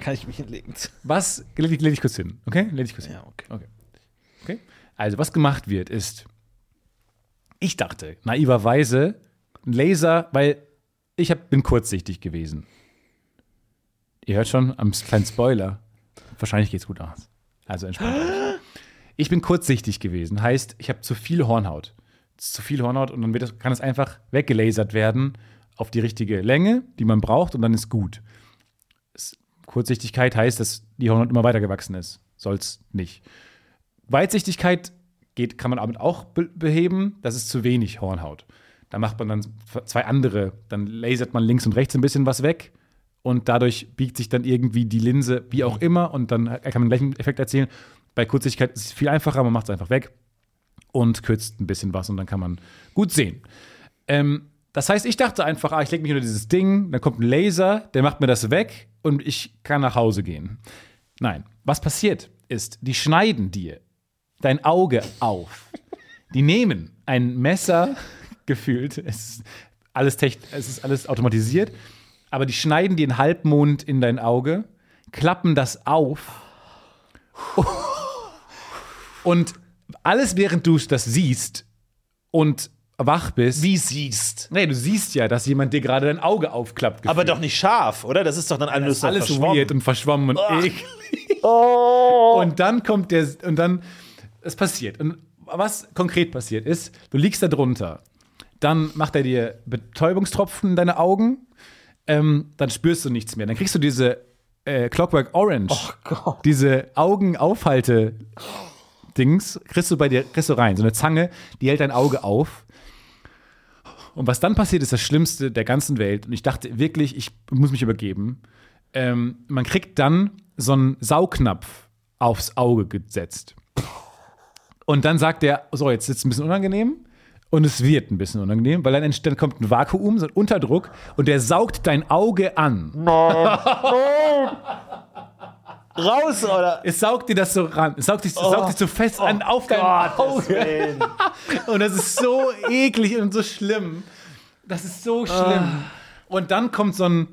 Kann ich mich hinlegen? Was, leg, dich- leg dich kurz hin, okay? Leg dich kurz hin. Ja, okay. Okay. okay. Also, was gemacht wird, ist, ich dachte, naiverweise, ein Laser, weil ich hab, bin kurzsichtig gewesen. Ihr hört schon am kleinen Spoiler. Wahrscheinlich geht's gut aus. Also entspannt euch. *gasps* Ich bin kurzsichtig gewesen. Heißt, ich habe zu viel Hornhaut. Zu viel Hornhaut und dann das, kann es einfach weggelasert werden auf die richtige Länge, die man braucht und dann ist gut. Es, Kurzsichtigkeit heißt, dass die Hornhaut immer weiter gewachsen ist. Soll's nicht. Weitsichtigkeit geht, kann man damit auch be beheben. Das ist zu wenig Hornhaut. Da macht man dann zwei andere. Dann lasert man links und rechts ein bisschen was weg und dadurch biegt sich dann irgendwie die Linse, wie auch immer, und dann kann man den gleichen Effekt erzielen. Bei Kurzsichtigkeit ist es viel einfacher, man macht es einfach weg und kürzt ein bisschen was und dann kann man gut sehen. Ähm, das heißt, ich dachte einfach, ah, ich lege mich unter dieses Ding, dann kommt ein Laser, der macht mir das weg und ich kann nach Hause gehen. Nein, was passiert ist, die schneiden dir dein Auge auf. Die nehmen ein Messer, *laughs* gefühlt, es ist alles, es ist alles automatisiert, aber die schneiden dir einen Halbmond in dein Auge, klappen das auf *laughs* und alles, während du das siehst und wach bist. Wie siehst. Nee, du siehst ja, dass jemand dir gerade dein Auge aufklappt. Aber gefühlt. doch nicht scharf, oder? Das ist doch dann alles, so alles verschwommen. weird und verschwommen und eklig. *laughs* Oh. Und dann kommt der, und dann, es passiert. Und was konkret passiert ist, du liegst da drunter, dann macht er dir Betäubungstropfen in deine Augen, ähm, dann spürst du nichts mehr. Dann kriegst du diese äh, Clockwork Orange, Gott. diese Augenaufhalte-Dings, kriegst du bei dir, kriegst du rein. So eine Zange, die hält dein Auge auf. Und was dann passiert, ist das Schlimmste der ganzen Welt. Und ich dachte wirklich, ich muss mich übergeben. Ähm, man kriegt dann so einen Saugnapf aufs Auge gesetzt. Und dann sagt er, so, jetzt ist es ein bisschen unangenehm. Und es wird ein bisschen unangenehm, weil dann, dann kommt ein Vakuum, so ein Unterdruck, und der saugt dein Auge an. *laughs* Raus, oder? Es saugt dir das so ran. Es saugt dich, es saugt dich so fest an auf dein Auge. *laughs* Und das ist so eklig und so schlimm. Das ist so schlimm. Und dann kommt so ein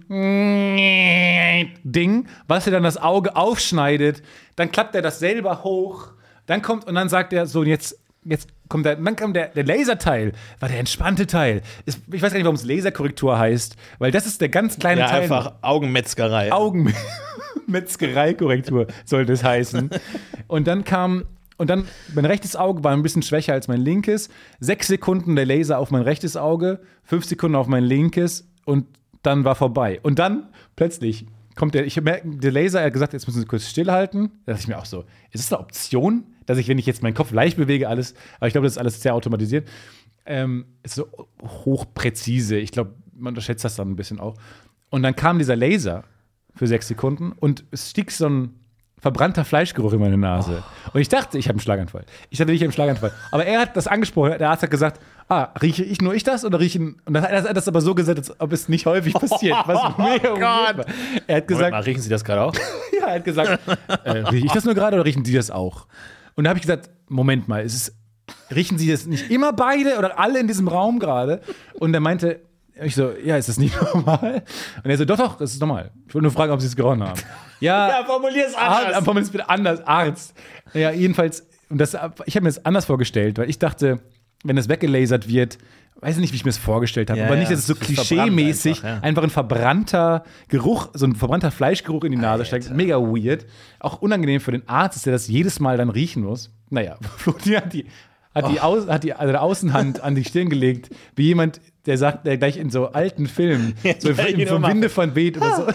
Ding, was dir dann das Auge aufschneidet. Dann klappt er das selber hoch. Dann kommt und dann sagt er so, jetzt, jetzt kommt der, dann kommt der, der Laserteil, war der entspannte Teil. Ist, ich weiß gar nicht, warum es Laserkorrektur heißt, weil das ist der ganz kleine Ja, Teil. einfach Augenmetzgerei. *laughs* Augenmetzgereikorrektur sollte es heißen. Und dann kam, und dann, mein rechtes Auge war ein bisschen schwächer als mein linkes. Sechs Sekunden der Laser auf mein rechtes Auge, fünf Sekunden auf mein linkes und dann war vorbei. Und dann plötzlich kommt der, ich merke, der Laser, er hat gesagt, jetzt müssen Sie kurz stillhalten. Da dachte ich mir auch so, ist das eine Option, dass ich, wenn ich jetzt meinen Kopf leicht bewege, alles, aber ich glaube, das ist alles sehr automatisiert, ähm, ist so hochpräzise. Ich glaube, man unterschätzt das dann ein bisschen auch. Und dann kam dieser Laser für sechs Sekunden und es stieg so ein verbrannter Fleischgeruch in meine Nase. Und ich dachte, ich habe einen Schlaganfall. Ich dachte, ich habe einen Schlaganfall. Aber er hat das angesprochen. Der Arzt hat gesagt, ah, rieche ich nur ich das oder riechen? Und dann hat er das aber so gesagt, als ob es nicht häufig passiert. *laughs* Was mega weird war. Er hat gesagt, mal, riechen Sie das gerade auch? *laughs* ja, er hat gesagt, äh, rieche ich das nur gerade oder riechen Sie das auch? Und da habe ich gesagt, Moment mal, ist es, riechen Sie das nicht immer beide oder alle in diesem Raum gerade? Und er meinte, ich so, ja, ist das nicht *laughs* normal? Und er so, doch, doch, das ist normal. Ich wollte nur fragen, ob Sie es gerochen haben. Ja, *laughs* Ja, formulier es Arzt, anders. formulier es bitte anders, Arzt. Ja, jedenfalls, und das, ich habe mir das anders vorgestellt, weil ich dachte, wenn das weggelasert wird, weiß nicht, wie ich mir das vorgestellt habe, Ja, aber nicht, dass es so klischee-mäßig einfach, ja. einfach ein verbrannter Geruch, so ein verbrannter Fleischgeruch in die Nase steigt. Mega weird. Auch unangenehm für den Arzt, der das jedes Mal dann riechen muss. Naja, *laughs* Florian hat die, hat die, Au hat die also die Außenhand an die Stirn gelegt, wie jemand, der sagt, der gleich in so alten Filmen, *laughs* so Ja, im, genau vom. Winde von weht oder so. *laughs*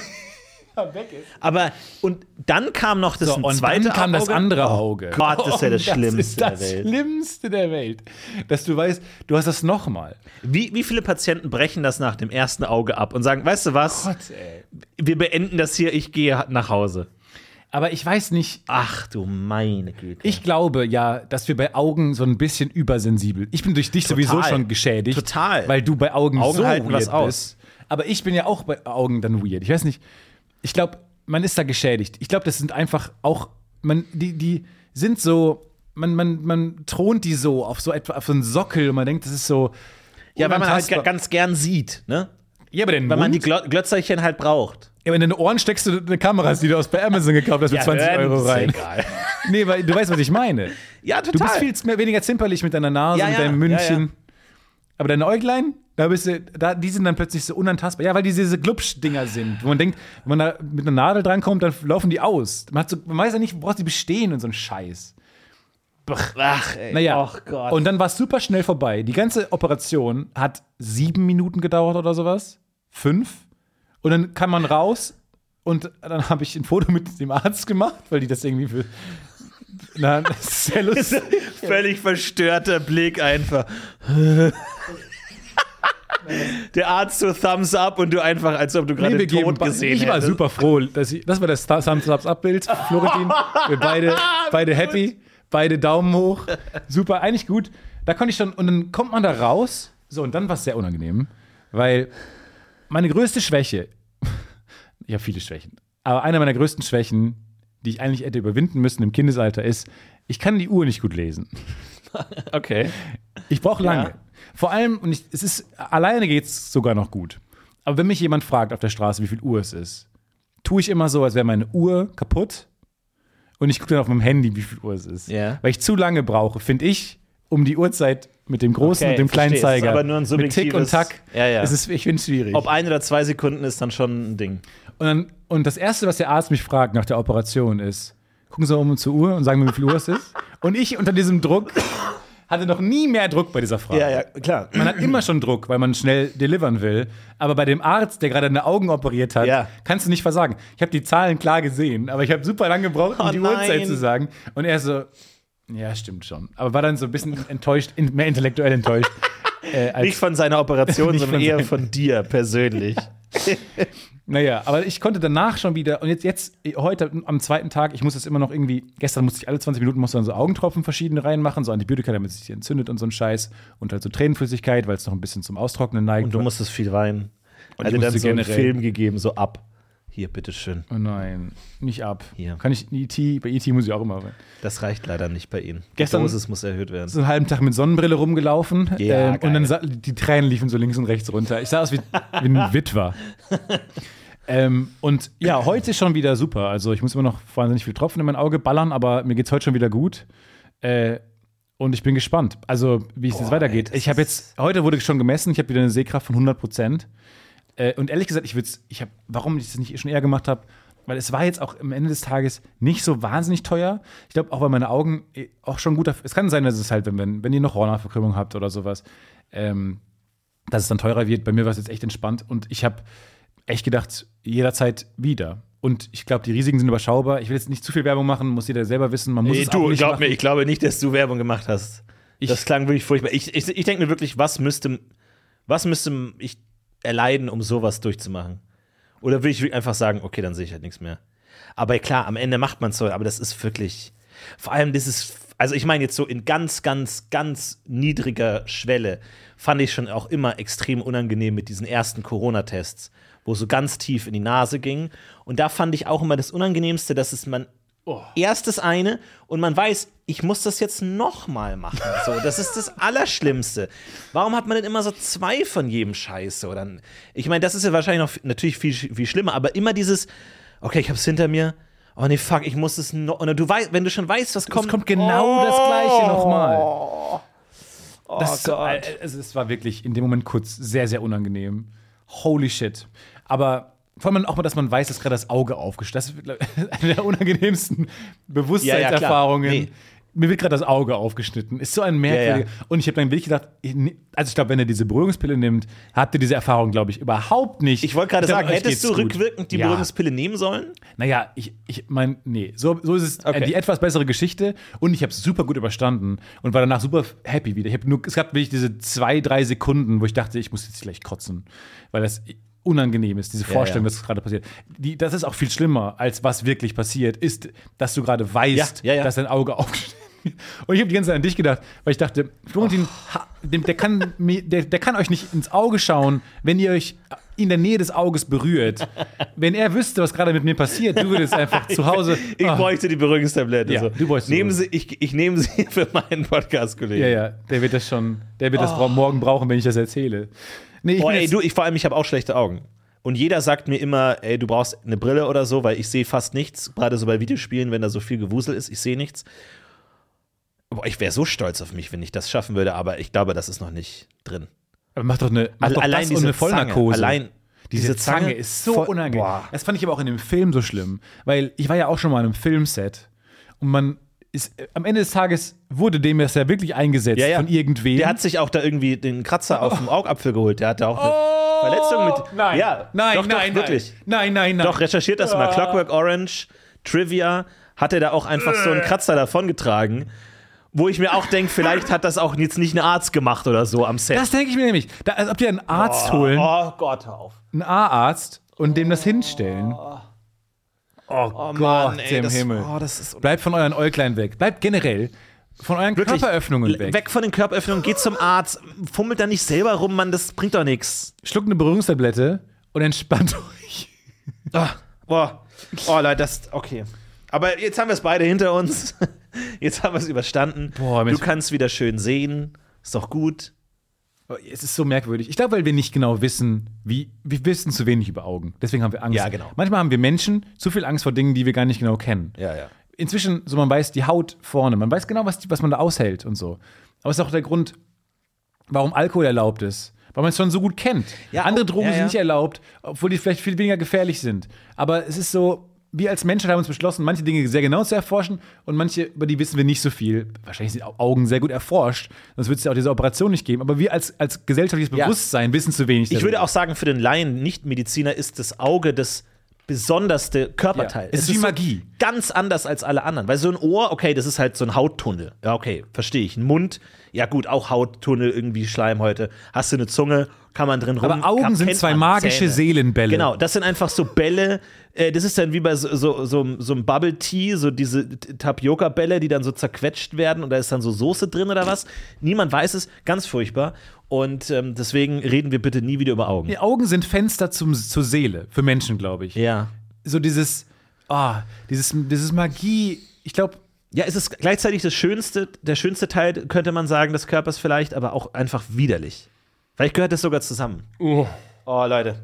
Ja, weg ist. Aber, und dann kam noch das So, und zweite dann kam das Auge. andere Auge. Oh Gott, das ist ja das Und *laughs* Schlimmste Das ist das der Welt. Schlimmste der Welt. Dass du weißt, du hast das nochmal. Wie, wie viele Patienten brechen das nach dem ersten Auge ab und sagen, weißt du was, ey. wir beenden das hier, ich gehe nach Hause. Aber ich weiß nicht, Ach du meine Güte. ich glaube ja, dass wir bei Augen so ein bisschen übersensibel. Ich bin durch dich sowieso schon geschädigt. Total. Weil du bei Augen, Augen so halten weird was aus. bist. Aber ich bin ja auch bei Augen dann weird. Ich weiß nicht, ich glaube, man ist da geschädigt. Ich glaube, das sind einfach auch, man, die, die sind so, man, man, man thront die so auf so etwa auf so einen Sockel und man denkt, das ist so. ja, weil man halt ganz gern sieht, ne? Ja, aber den Weil man die Glö Glötzerchen halt braucht. Ja, aber in deine Ohren steckst du eine Kamera, die du aus bei Amazon gekauft hast, für 20 hören, Euro ist rein. Egal. *laughs* Nee, weil du weißt, was ich meine. Ja, Du total. bist viel mehr, weniger zimperlich mit deiner Nase, Ja, mit ja, deinem Mündchen. ja, ja. Aber deine Äuglein, da bist du, da, die sind dann plötzlich so unantastbar. Ja, weil die diese Glubsch-Dinger sind. Wo man denkt, wenn man da mit einer Nadel drankommt, dann laufen die aus. Man, so, man weiß ja nicht, wo braucht die bestehen und so ein Scheiß. Ach, ey. Naja, Ach Gott. und dann war es super schnell vorbei. Die ganze Operation hat sieben Minuten gedauert oder sowas. Fünf. Und dann kann man raus und dann habe ich ein Foto mit dem Arzt gemacht, weil die das irgendwie für. Na, sehr *laughs* lustig. Völlig verstörter Blick einfach. Der Arzt so Thumbs up und du einfach, als ob du gerade geben tot gesehen Ich war hättest. super froh. Dass ich, das war das Thumbs Up-Bild, Florentin. Wir beide, *laughs* beide happy, beide Daumen hoch. Super, eigentlich gut. Da konnte ich schon, und dann kommt man da raus. So, und dann war es sehr unangenehm, weil meine größte Schwäche, *laughs* ich habe viele Schwächen, aber eine meiner größten Schwächen, die ich eigentlich hätte überwinden müssen im Kindesalter, ist, ich kann die Uhr nicht gut lesen. *laughs* Okay. Ich brauche lange. Ja. Vor allem, und ich, es ist, alleine geht es sogar noch gut. Aber wenn mich jemand fragt auf der Straße, wie viel Uhr es ist, tue ich immer so, als wäre meine Uhr kaputt. Und ich gucke dann auf meinem Handy, wie viel Uhr es ist. Ja. Weil ich zu lange brauche, finde ich, um die Uhrzeit mit dem großen Okay, und dem kleinen verstehe. Es Zeiger. aber nur ein mit Tick und Tack. Ja, ja. Es ist, ich finde es schwierig. Ob ein oder zwei Sekunden ist dann schon ein Ding. Und, dann, und das Erste, was der Arzt mich fragt nach der Operation ist, gucken Sie um zur Uhr und sagen mir, wie viel Uhr es ist. *laughs* Und ich unter diesem Druck hatte noch nie mehr Druck bei dieser Frage. klar. Man hat immer schon Druck, weil man schnell delivern will. Aber bei dem Arzt, der gerade deine Augen operiert hat, Ja. kannst du nicht versagen. Ich habe die Zahlen klar gesehen, aber ich habe super lange gebraucht, um Oh die nein. Uhrzeit zu sagen. Und er so, ja, stimmt schon. Aber war dann so ein bisschen enttäuscht, mehr intellektuell enttäuscht. *laughs* Äh, als, Nicht von seiner Operation, *laughs* sondern eher von dir persönlich. *laughs* naja, aber ich konnte danach schon wieder, und jetzt, jetzt, heute am zweiten Tag, ich muss das immer noch irgendwie, gestern musste ich alle 20 Minuten musste dann so Augentropfen verschiedene reinmachen, so Antibiotika, damit es sich entzündet und so ein Scheiß. Und halt so Tränenflüssigkeit, weil es noch ein bisschen zum Austrocknen neigt. Und du musstest viel weinen. Und also dann so einen Film gegeben, so ab. Hier, bitteschön. Oh nein, nicht ab. Hier. Kann ich E.T., bei E.T. muss ich auch immer rein. Das reicht leider nicht bei Ihnen. Gestern- Die Dosis muss erhöht werden. So einen halben Tag mit Sonnenbrille rumgelaufen Ja, ähm, und dann die Tränen liefen so links und rechts runter. Ich sah aus wie, *laughs* wie ein Witwer. ähm, und ja, heute ist schon wieder super. Also ich muss immer noch wahnsinnig viel Tropfen in mein Auge ballern, aber mir geht es heute schon wieder gut. Äh, und ich bin gespannt, also wie es jetzt weitergeht. ey, ich habe jetzt, heute wurde schon gemessen, ich habe wieder eine Sehkraft von 100 Prozent. Äh, und ehrlich gesagt, ich würde ich habe, warum ich das nicht schon eher gemacht habe, weil es war jetzt auch am Ende des Tages nicht so wahnsinnig teuer. Ich glaube, auch weil meine Augen eh auch schon gut. Es kann sein, dass es halt, wenn, wenn, wenn ihr noch Hornhautverkrümmung habt oder sowas, ähm, dass es dann teurer wird. Bei mir war es jetzt echt entspannt und ich habe echt gedacht, jederzeit wieder. Und ich glaube, die Risiken sind überschaubar. Ich will jetzt nicht zu viel Werbung machen, muss jeder selber wissen. Man muss Nee, es auch du, nicht glaub machen. mir, ich glaube nicht, dass du Werbung gemacht hast. Ich- das klang wirklich furchtbar. Ich, ich, ich denke mir wirklich, was müsste, was müsste ich erleiden, um sowas durchzumachen? Oder will ich einfach sagen, okay, dann sehe ich halt nichts mehr. Aber klar, am Ende macht man es so, aber das ist wirklich, vor allem dieses, also ich meine jetzt so in ganz, ganz, ganz niedriger Schwelle, fand ich schon auch immer extrem unangenehm mit diesen ersten Corona-Tests, wo so ganz tief in die Nase ging. Und da fand ich auch immer das Unangenehmste, dass es man erst das eine und man weiß, ich muss das jetzt nochmal machen. So, das ist das *laughs* Allerschlimmste. Warum hat man denn immer so zwei von jedem Scheiß? So, dann, ich meine, das ist ja wahrscheinlich noch natürlich viel, viel schlimmer, aber immer dieses, okay, ich hab's hinter mir. Oh nee, fuck, ich muss es noch. Und du weißt, wenn du schon weißt, was kommt. Es kommt genau das Gleiche nochmal. Oh Das, Gott. es, es war wirklich in dem Moment kurz sehr, sehr unangenehm. Holy shit. Aber vor allem auch mal, dass man weiß, dass gerade das Auge aufgeschnitten ist. Das ist *laughs* eine der unangenehmsten Bewusstseinserfahrungen. Ja, ja. Nee. Mir wird gerade das Auge aufgeschnitten. Ist so ein merkwürdiger. Ja, Und ich habe dann wirklich gedacht, ne- also ich glaube, wenn er diese Beruhigungspille nimmt, habt ihr diese Erfahrung, glaube ich, überhaupt nicht. ich wollte gerade sagen, hättest du geht's gut. rückwirkend die. Beruhigungspille nehmen sollen? Naja, ich, ich meine, nee, so, so ist es äh, Okay. die etwas bessere Geschichte und ich habe es super gut überstanden und war danach super happy wieder. Ich habe nur, es gab wirklich diese zwei, drei Sekunden, wo ich dachte, ich muss jetzt gleich kotzen, weil das unangenehm ist, diese Vorstellung, ja. dass es gerade passiert. Die, das ist auch viel schlimmer, als was wirklich passiert, ist, dass du gerade weißt, Ja, ja, ja. dass dein Auge *laughs* wird. Und ich habe die ganze Zeit an dich gedacht, weil ich dachte, Florentin, dem, der, kann, der, der kann euch nicht ins Auge schauen, wenn ihr euch in der Nähe des Auges berührt. Wenn er wüsste, was gerade mit mir passiert, du würdest einfach *laughs* zu Hause. Ich Ah, bräuchte die Beruhigungstablette. Ja, so. du bräuchst nehmen Sie, ich, ich nehme sie *laughs* für meinen Podcast-Kollegen. ja, ja, der wird das schon, der wird das bra- morgen brauchen, wenn ich das erzähle. Nee, ich bin ey, du, ich, vor allem, ich habe auch schlechte Augen. Und jeder sagt mir immer, ey, du brauchst eine Brille oder so, weil ich sehe fast nichts, gerade so bei Videospielen, wenn da so viel Gewusel ist, ich sehe nichts. Boah, ich wäre so stolz auf mich, wenn ich das schaffen würde, aber ich glaube, das ist noch nicht drin. Aber mach doch eine, mach doch allein diese eine Vollnarkose. Zange, allein diese, diese Zange, Zange ist so voll- unangenehm. Boah. Das fand ich aber auch in dem Film so schlimm, weil ich war ja auch schon mal in einem Filmset und man ist äh, am Ende des Tages wurde dem das ja wirklich eingesetzt Ja, ja. von irgendwem. Der hat sich auch da irgendwie den Kratzer auf dem Augapfel geholt. Der hat da auch eine Verletzung mit. Oh, Nein, Ja, nein, doch, nein, doch, wirklich. Nein, nein, nein. Doch, recherchiert das mal. Ah. Clockwork Orange, Trivia, hat er da auch einfach so einen Kratzer davongetragen. Wo ich mir auch denke, vielleicht hat das auch jetzt nicht ein Arzt gemacht oder so am Set. Das denke ich mir nämlich. Da, als ob die einen Arzt holen, oh Gott, hör auf. einen A-Arzt und dem das hinstellen. Oh, Gott Mann, ey, im das, Himmel. Oh, Bleibt von euren Äuglein weg. Bleibt generell von euren Wirklich, Körperöffnungen weg. weg. von den Körperöffnungen, geht zum Arzt, fummelt da nicht selber rum, Mann, das bringt doch nichts. Schluckt eine Berührungstablette und entspannt *laughs* euch. Ah, boah. Oh, Leute, das. Okay. Aber jetzt haben wir es beide hinter uns. *laughs* Jetzt haben wir es überstanden. Boah, du kannst wieder schön sehen. Ist doch gut. Es ist so merkwürdig. Ich glaube, weil wir nicht genau wissen, wie wir wissen zu wenig über Augen. Deswegen haben wir Angst. Ja, genau. Manchmal haben wir Menschen zu viel Angst vor Dingen, die wir gar nicht genau kennen. Ja, ja. Inzwischen, so man weiß die Haut vorne, man weiß genau, was, was man da aushält und so. Aber es ist auch der Grund, warum Alkohol erlaubt ist. Weil man es schon so gut kennt. Ja, Andere auch- Drogen ja, sind ja. nicht erlaubt, obwohl die vielleicht viel weniger gefährlich sind. Aber es ist so, wir als Menschheit haben uns beschlossen, manche Dinge sehr genau zu erforschen und manche, über die wissen wir nicht so viel. Wahrscheinlich sind Au- Augen sehr gut erforscht, sonst würde es ja auch diese Operation nicht geben. Aber wir als, als gesellschaftliches Ja. Bewusstsein wissen zu wenig. Ich würde darüber. auch sagen, für den Laien, Nicht-Mediziner, ist das Auge das besonderste Körperteil. Ja, es ist wie so Magie. ganz anders als alle anderen. Weil so ein Ohr, okay, das ist halt so ein Hauttunnel. Ja, okay, verstehe ich. Ein Mund, ja gut, auch Hauttunnel, irgendwie Schleimhäute. Hast du eine Zunge, kann man drin rum. Aber Augen kann- sind zwei magische Zähne. Seelenbälle. Genau, das sind einfach so Bälle. Äh, das ist dann wie bei so, so, so, so einem Bubble Tea, so diese Tapioca-Bälle, die dann so zerquetscht werden und da ist dann so Soße drin oder was. Niemand weiß es, ganz furchtbar. Und ähm, deswegen reden wir bitte nie wieder über Augen. Die Augen sind Fenster zum, zur Seele, für Menschen, glaube ich. Ja. So dieses, ah, dieses, dieses Magie, ich glaube, Ja, es ist gleichzeitig das schönste, der schönste Teil, könnte man sagen, des Körpers vielleicht, aber auch einfach widerlich. Vielleicht gehört das sogar zusammen. Oh, Leute.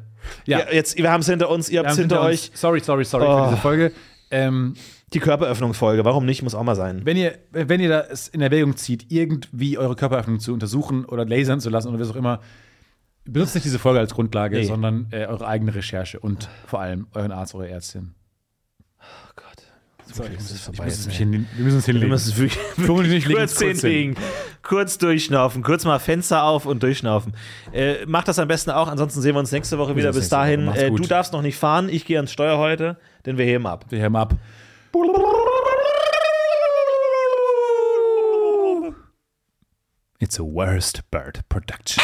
Ja. Ja. jetzt, wir haben es hinter uns, ihr habt es hinter euch. Sorry, sorry, sorry Oh. für diese Folge. Ähm, Die Körperöffnungsfolge, warum nicht, muss auch mal sein. wenn ihr, wenn ihr das in Erwägung zieht, irgendwie eure Körperöffnung zu untersuchen oder lasern zu lassen oder was auch immer, benutzt nicht diese Folge als Grundlage, Nee. sondern äh, eure eigene Recherche und vor allem euren Arzt, eure Ärztin. Ist vorbei jetzt, hin, wir müssen uns Wir hinlegen. müssen es wirklich, *laughs* wir links kurz kurz hinlegen, kurz durchschnaufen, kurz mal Fenster auf und durchschnaufen. Äh, macht das am besten auch, ansonsten sehen wir uns nächste Woche wieder. uns Bis dahin, äh, du darfst noch nicht fahren, ich gehe ans Steuer heute, denn wir heben ab. Wir heben ab. It's a worst bird production.